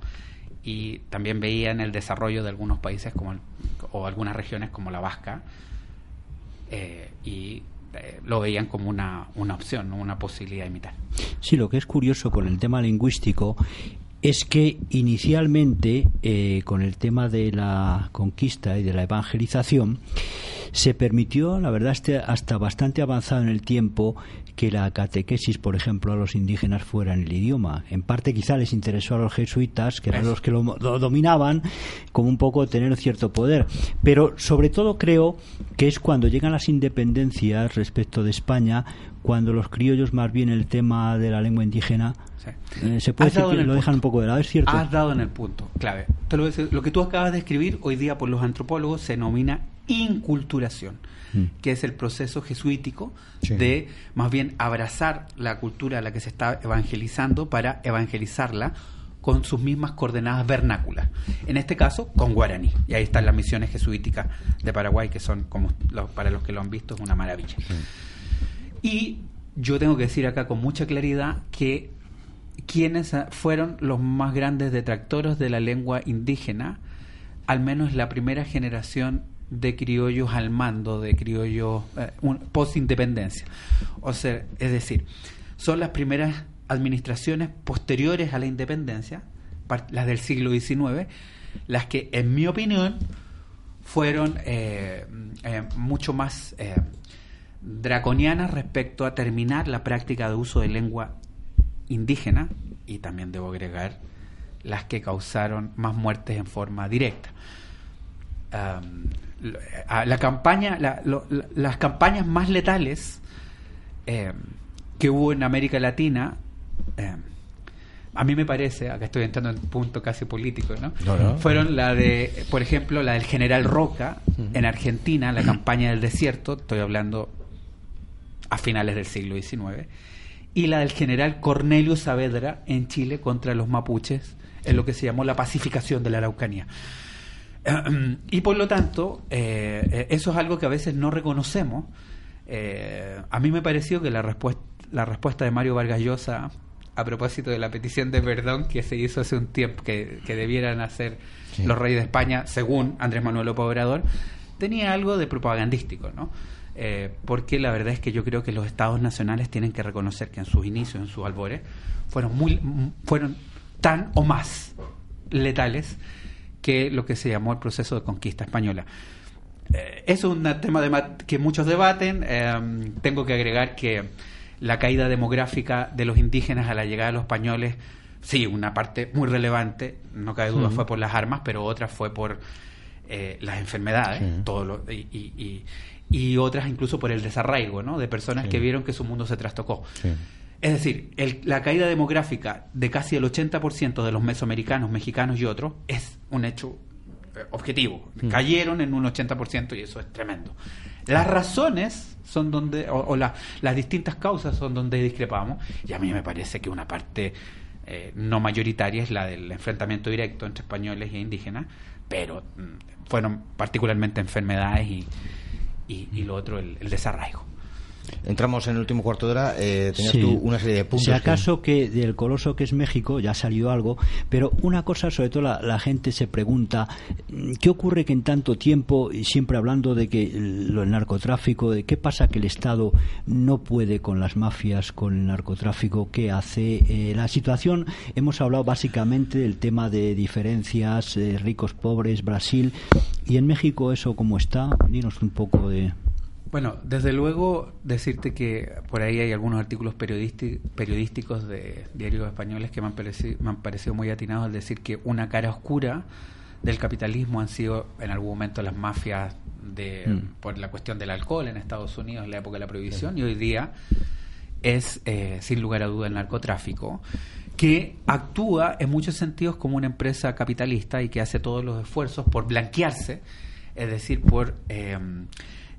Y también veían el desarrollo de algunos países como el, o algunas regiones como la Vasca eh, y eh, lo veían como una, una opción, una posibilidad de imitar. Sí, lo que es curioso con el tema lingüístico es que inicialmente, eh, con el tema de la conquista y de la evangelización, se permitió, la verdad, este, hasta bastante avanzado en el tiempo, que la catequesis, por ejemplo, a los indígenas fuera en el idioma. En parte quizá les interesó a los jesuitas, que eran los que lo, lo dominaban, como un poco tener cierto poder. Pero sobre todo creo que es cuando llegan las independencias respecto de España, cuando los criollos más bien el tema de la lengua indígena sí. eh, se puede decir que lo punto. dejan un poco de lado, es cierto. Has dado en el punto, clave. Te lo, lo que tú acabas de escribir hoy día por los antropólogos se denomina inculturación, mm. que es el proceso jesuítico sí. de más bien abrazar la cultura a la que se está evangelizando para evangelizarla con sus mismas coordenadas vernáculas. En este caso, con guaraní. Y ahí están las misiones jesuíticas de Paraguay, que son, como los, para los que lo han visto, es una maravilla. Sí. Y yo tengo que decir acá con mucha claridad que quienes fueron los más grandes detractores de la lengua indígena, al menos la primera generación de criollos al mando, de criollos eh, post-independencia. O sea, es decir, son las primeras administraciones posteriores a la independencia, las del siglo XIX, las que, en mi opinión, fueron eh, eh, mucho más draconianas respecto a terminar la práctica de uso de lengua indígena y también debo agregar las que causaron más muertes en forma directa. La campaña, la, lo, las campañas más letales eh, que hubo en América Latina, eh, a mí me parece, acá estoy entrando en un punto casi político, ¿no? No, no. Fueron la de, por ejemplo, la del general Roca en Argentina, la campaña del desierto, estoy hablando a finales del siglo XIX, y la del general Cornelio Saavedra en Chile contra los mapuches, en lo que se llamó la pacificación de la Araucanía. Y por lo tanto, eh, eso es algo que a veces no reconocemos. Eh, a mí me pareció que la, respuesta, la respuesta de Mario Vargas Llosa a propósito de la petición de perdón que se hizo hace un tiempo, que, que debieran hacer sí. los reyes de España, según Andrés Manuel López Obrador, tenía algo de propagandístico, ¿no? Eh, porque la verdad es que yo creo que los estados nacionales tienen que reconocer que en sus inicios, en sus albores, fueron, muy, fueron tan o más letales que lo que se llamó el proceso de conquista española. Eh, es un tema de que muchos debaten. Eh, tengo que agregar que la caída demográfica de los indígenas a la llegada de los españoles, sí, una parte muy relevante, no cabe duda, fue por las armas, pero otra fue por eh, las enfermedades, sí. todo lo, y, y, y, otras incluso por el desarraigo, ¿no? De personas sí. que vieron que su mundo se trastocó. Es decir, el, la caída demográfica de casi el 80% de los mesoamericanos, mexicanos y otros es un hecho eh, objetivo. Mm. Cayeron en un 80% y eso es tremendo. Las razones son donde, o, o la, las distintas causas son donde discrepamos, y a mí me parece que una parte eh, no mayoritaria es la del enfrentamiento directo entre españoles e indígenas, pero mm, fueron particularmente enfermedades y, y, lo otro el desarraigo. Entramos en el último cuarto de hora. Eh, tenías tú una serie de puntos. Si acaso que... del coloso que es México ya ha salido algo, pero una cosa, sobre todo la, gente se pregunta: ¿qué ocurre que en tanto tiempo, y siempre hablando de que el, narcotráfico, de qué pasa que el Estado no puede con las mafias, con el narcotráfico? ¿Qué hace? Eh, la situación, hemos hablado básicamente del tema de diferencias, eh, ricos, pobres, Brasil, y en México, ¿eso cómo está? Dinos un poco de. Bueno, desde luego decirte que por ahí hay algunos artículos periodísticos de diarios españoles que me han, parecido, me han parecido muy atinados al decir que una cara oscura del capitalismo han sido en algún momento las mafias de, mm. por la cuestión del alcohol en Estados Unidos en la época de la prohibición y hoy día es eh, sin lugar a duda el narcotráfico que actúa en muchos sentidos como una empresa capitalista y que hace todos los esfuerzos por blanquearse, es decir, por... Eh,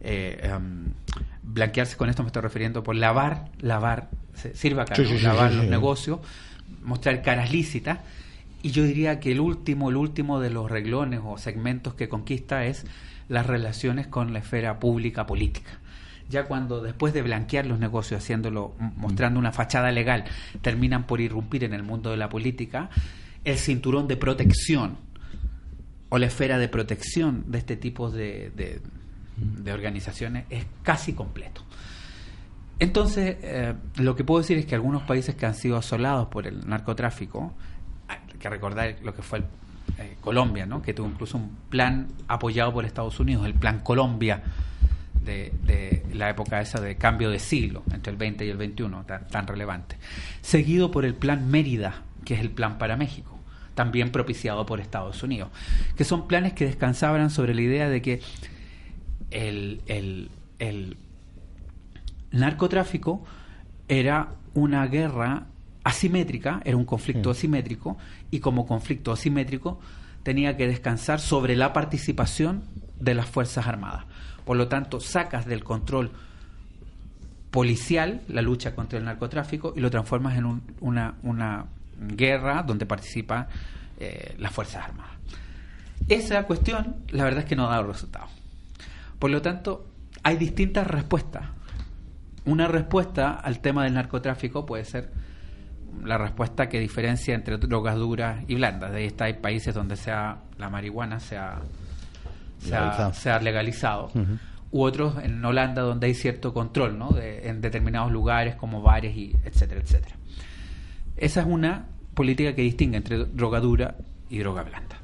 eh, em, blanquearse con esto me estoy refiriendo por lavar, lavar, sirva acá, lavar los negocios, mostrar caras lícitas. Y yo diría que el último, el último de los reglones o segmentos que conquista es las relaciones con la esfera pública política. Ya cuando después de blanquear los negocios, haciéndolo, mostrando una fachada legal, terminan por irrumpir en el mundo de la política, el cinturón de protección o la esfera de protección de este tipo de de organizaciones es casi completo. Entonces, eh, lo que puedo decir es que algunos países que han sido asolados por el narcotráfico, hay que recordar lo que fue eh, Colombia, ¿no? que tuvo incluso un plan apoyado por Estados Unidos, el Plan Colombia, de, la época esa de cambio de siglo, entre el 20 y el 21, tan, tan relevante. Seguido por el Plan Mérida, que es el plan para México, también propiciado por Estados Unidos, que son planes que descansaban sobre la idea de que el, el, narcotráfico era una guerra asimétrica, era un conflicto asimétrico, y como conflicto asimétrico tenía que descansar sobre la participación de las Fuerzas Armadas. Por lo tanto, sacas del control policial la lucha contra el narcotráfico y lo transformas en una, una, guerra donde participan eh, las Fuerzas Armadas. Esa cuestión, la verdad es que no ha dado resultados. Por lo tanto, hay distintas respuestas. Una respuesta al tema del narcotráfico puede ser la respuesta que diferencia entre drogas duras y blandas. De ahí está, hay países donde sea la marihuana se ha, legalizado. U otros en Holanda donde hay cierto control, ¿no? en determinados lugares como bares y etcétera, etcétera. Esa es una política que distingue entre droga dura y droga blanda.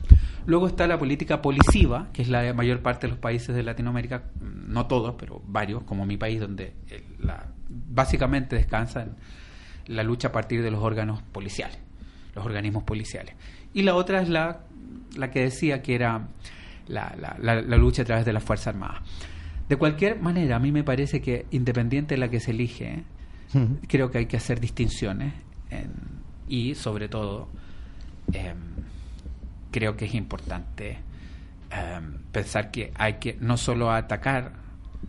Luego está la política policiva, que es la mayor parte de los países de Latinoamérica, no todos, pero varios, como mi país, donde eh, la, básicamente descansa en la lucha a partir de los órganos policiales, los organismos policiales. Y la otra es la, la que decía que era la, la, lucha a través de la Fuerza Armada. De cualquier manera, a mí me parece que independiente de la que se elige, creo que hay que hacer distinciones y sobre todo... Em, creo que es importante em, pensar que hay que no solo atacar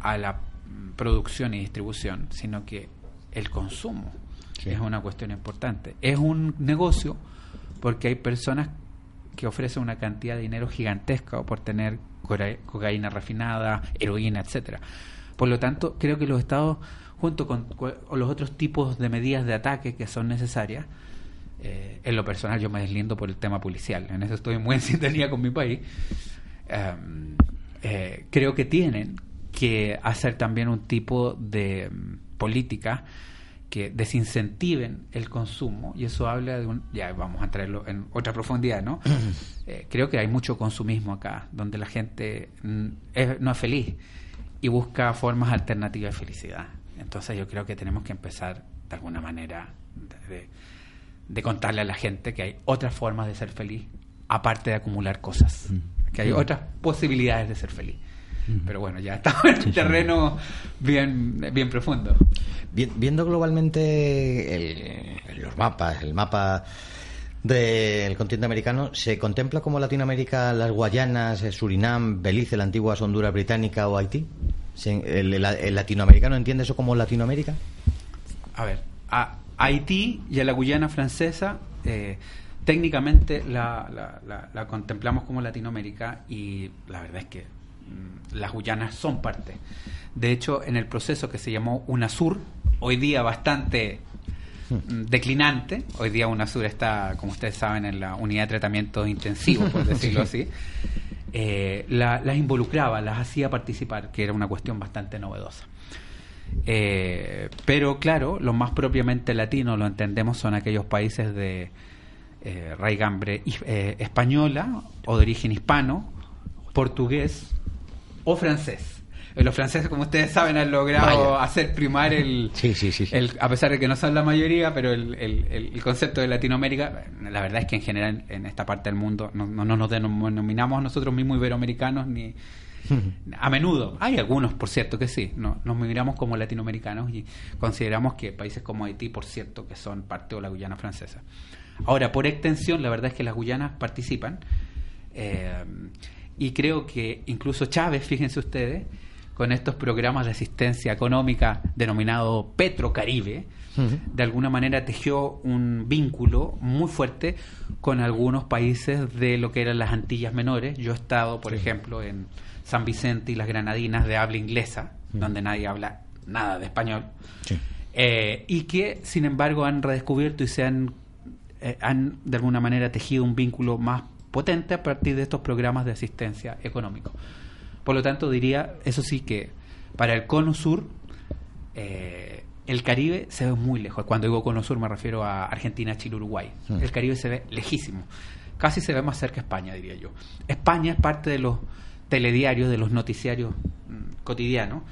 a la producción y distribución, sino que el consumo es una cuestión importante. Es un negocio porque hay personas que ofrecen una cantidad de dinero gigantesca por tener cocaína refinada, heroína, etcétera. Por lo tanto, creo que los estados, junto con los otros tipos de medidas de ataque que son necesarias, eh, en lo personal yo me deslindo por el tema policial, en eso estoy muy en sintonía con mi país, em, eh, creo que tienen que hacer también un tipo de em, política que desincentiven el consumo y eso habla de un ya vamos a traerlo en otra profundidad no eh, creo que hay mucho consumismo acá donde la gente mm, no es feliz y busca formas alternativas de felicidad. Entonces yo creo que tenemos que empezar de alguna manera de, de contarle a la gente que hay otras formas de ser feliz, aparte de acumular cosas, mm. que hay otras posibilidades de ser feliz. Mm. Pero bueno, ya estamos en un terreno bien, bien profundo. viendo globalmente los mapas, el mapa del continente americano, ¿se contempla como Latinoamérica las Guayanas, Surinam, Belice, la antigua Honduras británica o Haití? ¿El, el latinoamericano entiende eso como Latinoamérica? A ver, a, Haití y a la Guyana francesa eh, técnicamente la, contemplamos como Latinoamérica y la verdad es que mm, las Guyanas son parte. De hecho, en el proceso que se llamó UNASUR, hoy día bastante mm, declinante, hoy día UNASUR está, como ustedes saben, en la unidad de tratamiento intensivo, por decirlo así, eh, las involucraba, las hacía participar, que era una cuestión bastante novedosa. Eh, pero claro, lo más propiamente latino, lo entendemos, son aquellos países de eh, raigambre eh, española o de origen hispano, portugués o francés. Eh, los franceses, como ustedes saben, han logrado hacer primar el, a pesar de que no son la mayoría, pero el, el, concepto de Latinoamérica, la verdad es que en general en esta parte del mundo no, no nos denominamos nosotros mismos iberoamericanos ni, a menudo, hay algunos, por cierto, que sí, no, nos miramos como latinoamericanos y consideramos que países como Haití, por cierto, que son parte de la Guyana francesa. Ahora, por extensión, la verdad es que las Guyanas participan eh, y creo que incluso Chávez, fíjense ustedes, con estos programas de asistencia económica denominado Petrocaribe, de alguna manera tejió un vínculo muy fuerte con algunos países de lo que eran las Antillas Menores. Yo he estado, por ejemplo, en San Vicente y las Granadinas de habla inglesa, donde nadie habla nada de español, eh, y que sin embargo han redescubierto y se han, eh, han de alguna manera tejido un vínculo más potente a partir de estos programas de asistencia económico. Por lo tanto, diría, eso sí, que para el cono sur, eh, el Caribe se ve muy lejos. Cuando digo cono sur me refiero a Argentina, Chile, Uruguay. Mm. El Caribe se ve lejísimo. Casi se ve más cerca España, diría yo. España es parte de los telediarios, de los noticiarios mm, cotidianos.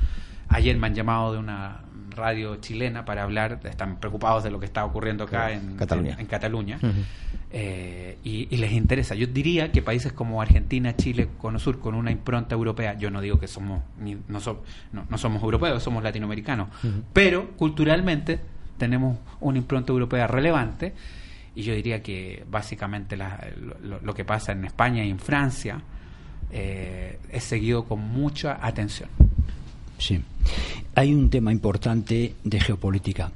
Ayer me han llamado de una radio chilena para hablar, están preocupados de lo que está ocurriendo acá en Cataluña, en, Cataluña. Eh, y, les interesa. Yo diría que países como Argentina, Chile, Cono Sur, con una impronta europea, yo no digo que somos no, no, somos europeos, somos latinoamericanos, pero culturalmente tenemos una impronta europea relevante y yo diría que básicamente lo, que pasa en España y en Francia eh, es seguido con mucha atención. Sí. Hay un tema importante de geopolítica.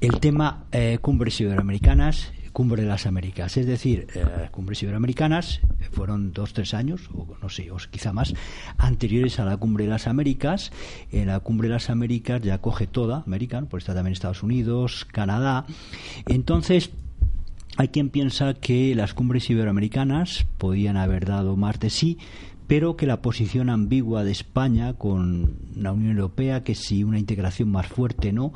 El tema eh, cumbres iberoamericanas, cumbre de las Américas. Es decir, eh, cumbres iberoamericanas fueron dos, tres años, o no sé, o quizá más, anteriores a la cumbre de las Américas. En la cumbre de las Américas ya coge toda América, por está también Estados Unidos, Canadá. Entonces, hay quien piensa que las cumbres iberoamericanas podían haber dado más de sí, pero que la posición ambigua de España con la Unión Europea, que si una integración más fuerte no,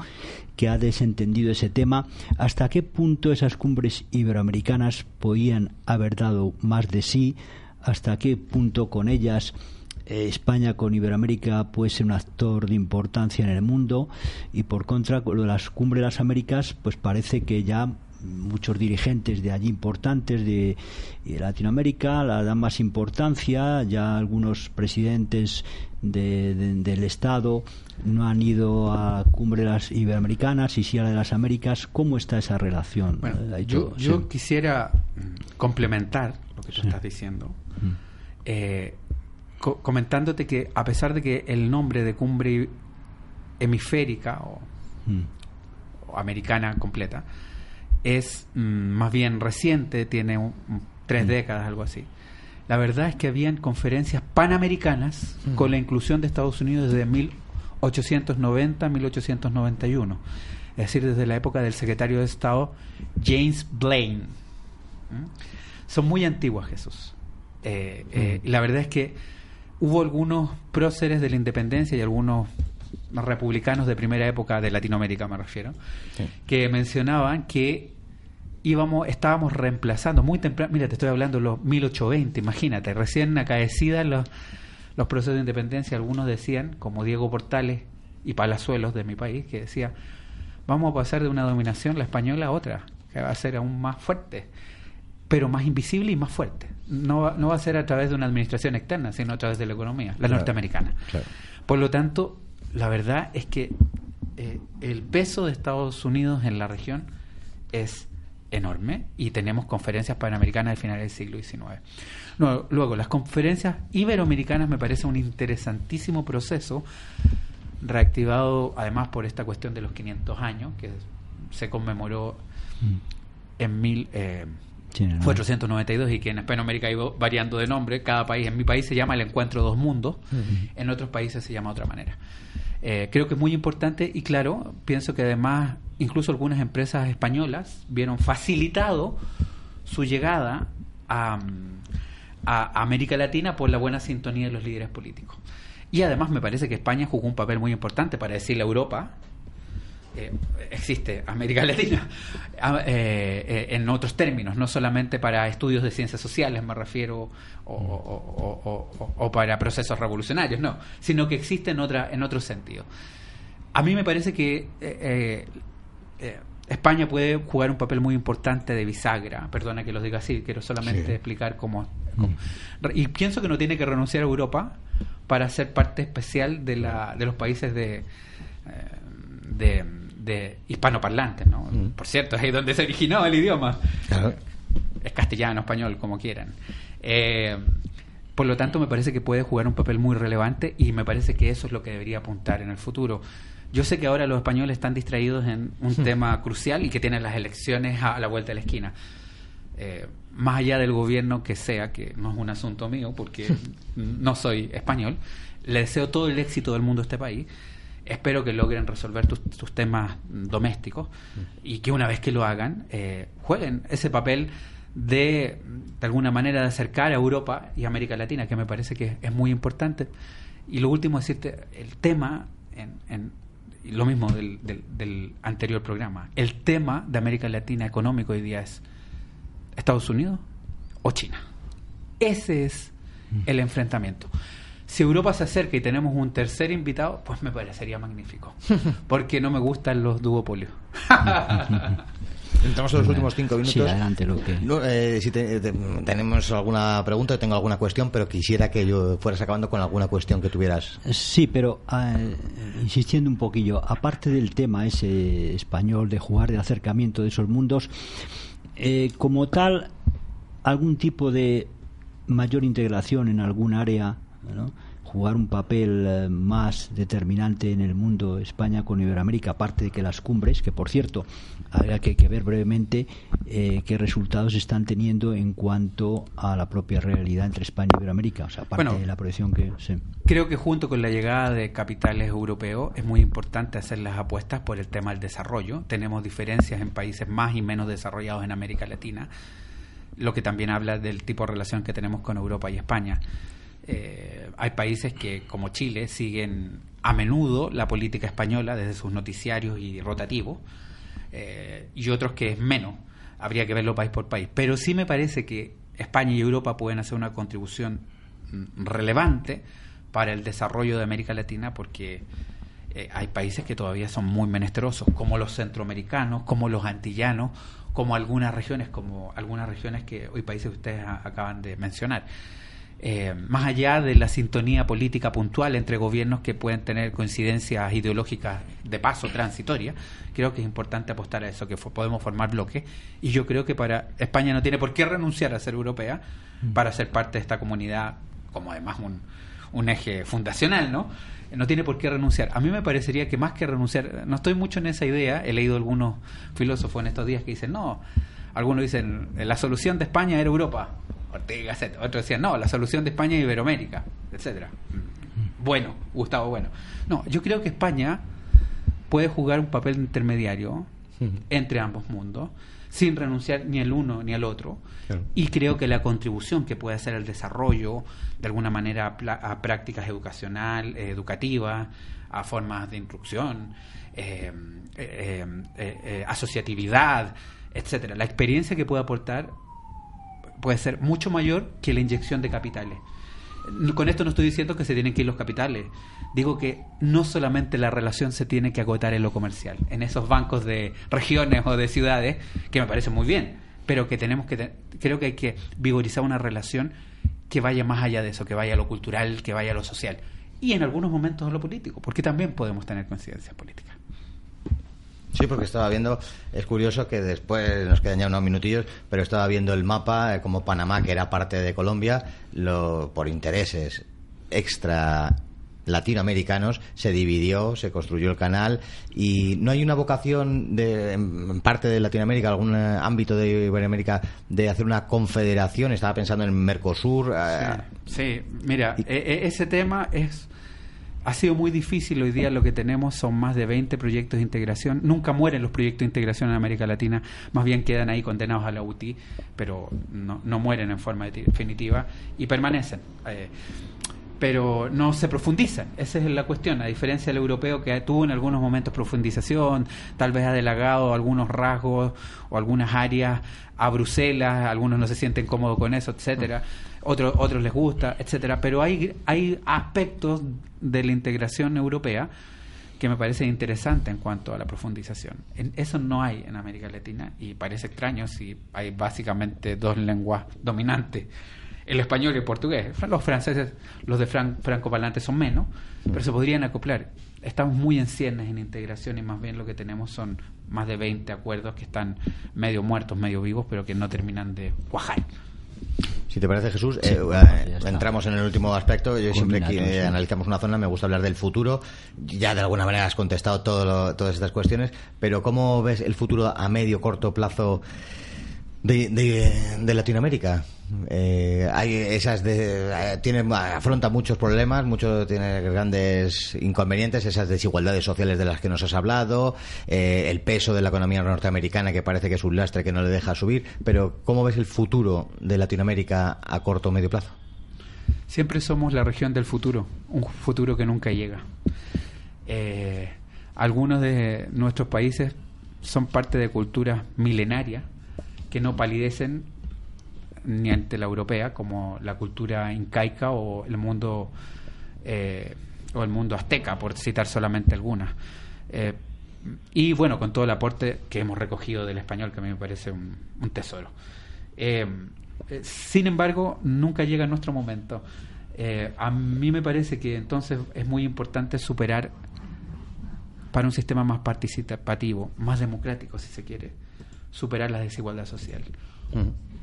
que ha desentendido ese tema, hasta qué punto esas cumbres iberoamericanas podían haber dado más de sí, hasta qué punto con ellas eh, España con Iberoamérica puede ser un actor de importancia en el mundo y por contra con lo de las cumbres de las Américas pues parece que ya muchos dirigentes de allí importantes de, Latinoamérica la dan más importancia ya algunos presidentes del Estado no han ido a cumbre las iberoamericanas y sí a la de las Américas ¿cómo está esa relación? Eh, yo, quisiera mm, complementar lo que tú estás diciendo mm. eh, comentándote que a pesar de que el nombre de cumbre hemisférica o, mm. o americana completa es mm, más bien reciente, tiene tres mm. décadas, algo así. La verdad es que habían conferencias panamericanas mm. con la inclusión de Estados Unidos desde 1890 a 1891, es decir, desde la época del secretario de Estado James Blaine. Son muy antiguas, Jesús. Eh, eh, la verdad es que hubo algunos próceres de la independencia y algunos republicanos de primera época de Latinoamérica, me refiero, que mencionaban que íbamos, estábamos reemplazando muy temprano, mira, te estoy hablando de los 1820, imagínate, recién acaecidas los, los procesos de independencia, algunos decían, como Diego Portales y Palazuelos de mi país, que decía, vamos a pasar de una dominación, la española, a otra, que va a ser aún más fuerte, pero más invisible y más fuerte. No, no va a ser a través de una administración externa, sino a través de la economía, la norteamericana. Por lo tanto, la verdad es que eh, el peso de Estados Unidos en la región es enorme y tenemos conferencias panamericanas al final del siglo XIX. luego, las conferencias iberoamericanas me parece un interesantísimo proceso reactivado además por esta cuestión de los 500 años que se conmemoró mm. en mil, eh, Fue 892 y que en Hispanoamérica ido variando de nombre. Cada país, en mi país se llama el Encuentro Dos Mundos, en otros países se llama de otra manera. Eh, creo que es muy importante y claro, pienso que además incluso algunas empresas españolas vieron facilitado su llegada a, a, América Latina por la buena sintonía de los líderes políticos. Y además me parece que España jugó un papel muy importante para decirle a Europa, eh, existe América Latina eh, eh, en otros términos, no solamente para estudios de ciencias sociales, me refiero, o, para procesos revolucionarios, no, sino que existe en, otra, en otro sentido. A mí me parece que España puede jugar un papel muy importante de bisagra, perdona que lo diga así, quiero solamente explicar cómo, mm. Y pienso que no tiene que renunciar a Europa para ser parte especial de, la, de los países de, de de hispanoparlantes, ¿no? Mm. Por cierto, es ahí donde se originó el idioma. Es castellano, español, como quieran. Eh, por lo tanto, me parece que puede jugar un papel muy relevante y me parece que eso es lo que debería apuntar en el futuro. Yo sé que ahora los españoles están distraídos en un hmm. tema crucial y que tienen las elecciones a la vuelta de la esquina. Eh, más allá del gobierno que sea, que no es un asunto mío porque no soy español, le deseo todo el éxito del mundo a este país espero que logren resolver tus, temas domésticos y que una vez que lo hagan, eh, jueguen ese papel de, de alguna manera, de acercar a Europa y América Latina, que me parece que es muy importante. Y lo último, decirte, el tema, en, lo mismo del, del, anterior programa, el tema de América Latina económico hoy día es Estados Unidos o China. Ese es el enfrentamiento. Si Europa se acerca y tenemos un tercer invitado, pues me parecería magnífico. Porque no me gustan los duopolios. Entramos en los últimos cinco minutos. Sí, adelante, lo que... Eh, si tenemos alguna pregunta, tengo alguna cuestión, pero quisiera que yo fueras acabando con alguna cuestión que tuvieras. Sí, pero ah, insistiendo un poquillo, aparte del tema ese español de jugar de acercamiento de esos mundos, eh, como tal, algún tipo de mayor integración en algún área jugar un papel eh, más determinante en el mundo España con Iberoamérica, aparte de que las cumbres, que por cierto, habría que, ver brevemente eh, qué resultados están teniendo en cuanto a la propia realidad entre España y Iberoamérica, o sea, aparte de la proyección que... Creo que junto con la llegada de capitales europeos es muy importante hacer las apuestas por el tema del desarrollo. Tenemos diferencias en países más y menos desarrollados en América Latina, lo que también habla del tipo de relación que tenemos con Europa y España. Eh, hay países que, como Chile, siguen a menudo la política española desde sus noticiarios y rotativos, eh, y otros que es menos. Habría que verlo país por país. Pero sí me parece que España y Europa pueden hacer una contribución mm, relevante para el desarrollo de América Latina porque eh, hay países que todavía son muy menesterosos, como los centroamericanos, como los antillanos, como algunas regiones, como algunas regiones que hoy países que ustedes acaban de mencionar. Eh, más allá de la sintonía política puntual entre gobiernos que pueden tener coincidencias ideológicas de paso transitoria, creo que es importante apostar a eso, que podemos formar bloques. Y yo creo que para España no tiene por qué renunciar a ser europea mm. para ser parte de esta comunidad, como además un, un eje fundacional, ¿no? no tiene por qué renunciar. A mí me parecería que más que renunciar, no estoy mucho en esa idea, he leído algunos filósofos en estos días que dicen, no, algunos dicen, la solución de España era Europa, Ortega Otros decían, no, la solución de España es Iberoamérica, etcétera. Bueno, Gustavo, bueno. No, yo creo que España puede jugar un papel intermediario entre ambos mundos, sin renunciar ni al uno ni al otro. Y creo que la contribución que puede hacer el desarrollo, de alguna manera, a, prácticas educacional, eh, educativas, a formas de instrucción, eh, eh, asociatividad, etcétera. La experiencia que puede aportar puede ser mucho mayor que la inyección de capitales. Con esto no estoy diciendo que se tienen que ir los capitales. Digo que no solamente la relación se tiene que agotar en lo comercial, en esos bancos de regiones o de ciudades, que me parece muy bien, pero que tenemos que, creo que hay que vigorizar una relación que vaya más allá de eso, que vaya a lo cultural, que vaya a lo social. Y en algunos momentos a lo político, porque también podemos tener coincidencias políticas. Sí, porque estaba viendo, es curioso que después nos quedan ya unos minutillos, pero estaba viendo el mapa, eh, como Panamá, que era parte de Colombia, lo, por intereses extra latinoamericanos, se dividió, se construyó el canal y no hay una vocación de, en parte de Latinoamérica, algún eh, ámbito de Iberoamérica, de hacer una confederación. Estaba pensando en Mercosur. Eh, sí, mira, e, e, ese tema es ha sido muy difícil. Hoy día lo que tenemos son más de 20 proyectos de integración. Nunca mueren los proyectos de integración en América Latina, más bien quedan ahí condenados a la UTI, pero no, no mueren en forma definitiva y permanecen. Eh, pero no se profundizan. Esa es la cuestión, a diferencia del europeo que tuvo en algunos momentos profundización, tal vez ha delagado algunos rasgos o algunas áreas a Bruselas, algunos no se sienten cómodos con eso, etcétera. Otros otros les gusta, etcétera, pero hay hay aspectos de la integración europea que me parece interesante en cuanto a la profundización. En, eso no hay en América Latina y parece extraño si hay básicamente dos lenguas dominantes el español y el portugués. Los franceses, los de Fran franco son menos, pero se podrían acoplar. Estamos muy en ciernes en integración y más bien lo que tenemos son más de 20 acuerdos que están medio muertos, medio vivos, pero que no terminan de cuajar. Si te parece, Jesús, eh, eh, entramos en el último aspecto. Yo siempre que analizamos una zona me gusta hablar del futuro. Ya de alguna manera has contestado todo todas estas cuestiones, pero ¿cómo ves el futuro a medio, corto plazo de, de Latinoamérica? Eh, hay esas de, eh, tiene, afronta muchos problemas, mucho, tiene grandes inconvenientes, esas desigualdades sociales de las que nos has hablado, eh, el peso de la economía norteamericana que parece que es un lastre que no le deja subir, pero ¿cómo ves el futuro de Latinoamérica a corto o medio plazo? Siempre somos la región del futuro, un futuro que nunca llega. algunos de nuestros países son parte de culturas milenarias que no palidecen ni ante la europea, como la cultura incaica o el mundo eh, o el mundo azteca, por citar solamente algunas. Eh, y bueno, con todo el aporte que hemos recogido del español, que a mí me parece un, tesoro. Eh, sin embargo, nunca llega nuestro momento. a mí me parece que entonces es muy importante superar para un sistema más participativo, más democrático, si se quiere, superar la desigualdad social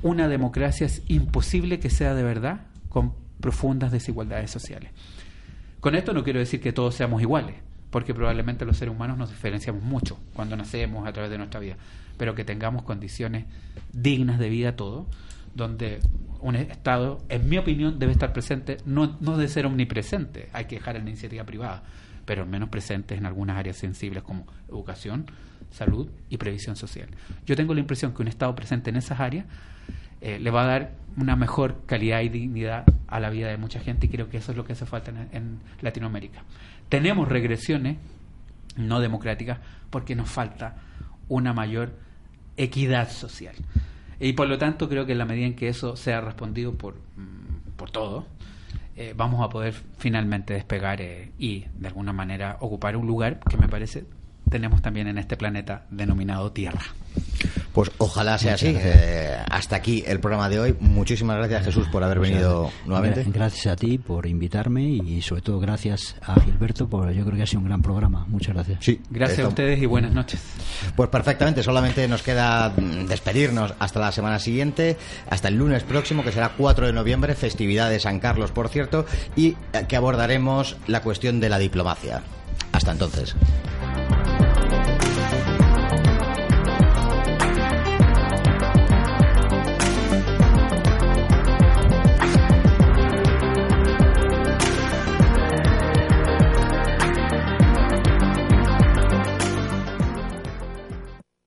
una democracia es imposible que sea de verdad con profundas desigualdades sociales. Con esto no quiero decir que todos seamos iguales, porque probablemente los seres humanos nos diferenciamos mucho cuando nacemos a través de nuestra vida, pero que tengamos condiciones dignas de vida todo, donde un Estado, en mi opinión, debe estar presente, no, no debe ser omnipresente, hay que dejar en la iniciativa privada, pero menos presentes en algunas áreas sensibles como educación, salud y previsión social. Yo tengo la impresión que un Estado presente en esas áreas eh, le va a dar una mejor calidad y dignidad a la vida de mucha gente y creo que eso es lo que hace falta en, Latinoamérica. Tenemos regresiones no democráticas porque nos falta una mayor equidad social. Y por lo tanto creo que en la medida en que eso sea respondido por, mm, por todos, eh, vamos a poder finalmente despegar eh, y de alguna manera ocupar un lugar que me parece tenemos también en este planeta denominado Tierra. Pues ojalá sea así. Eh, hasta aquí el programa de hoy. Muchísimas gracias Jesús por haber venido nuevamente. Gracias a ti por invitarme y sobre todo gracias a Gilberto por yo creo que ha sido un gran programa. Muchas gracias. Sí, gracias a ustedes y buenas noches. Pues perfectamente, solamente nos queda mm, despedirnos hasta la semana siguiente, hasta el lunes próximo que será 4 de noviembre, festividad de San Carlos, por cierto, y eh, que abordaremos la cuestión de la diplomacia. Hasta entonces.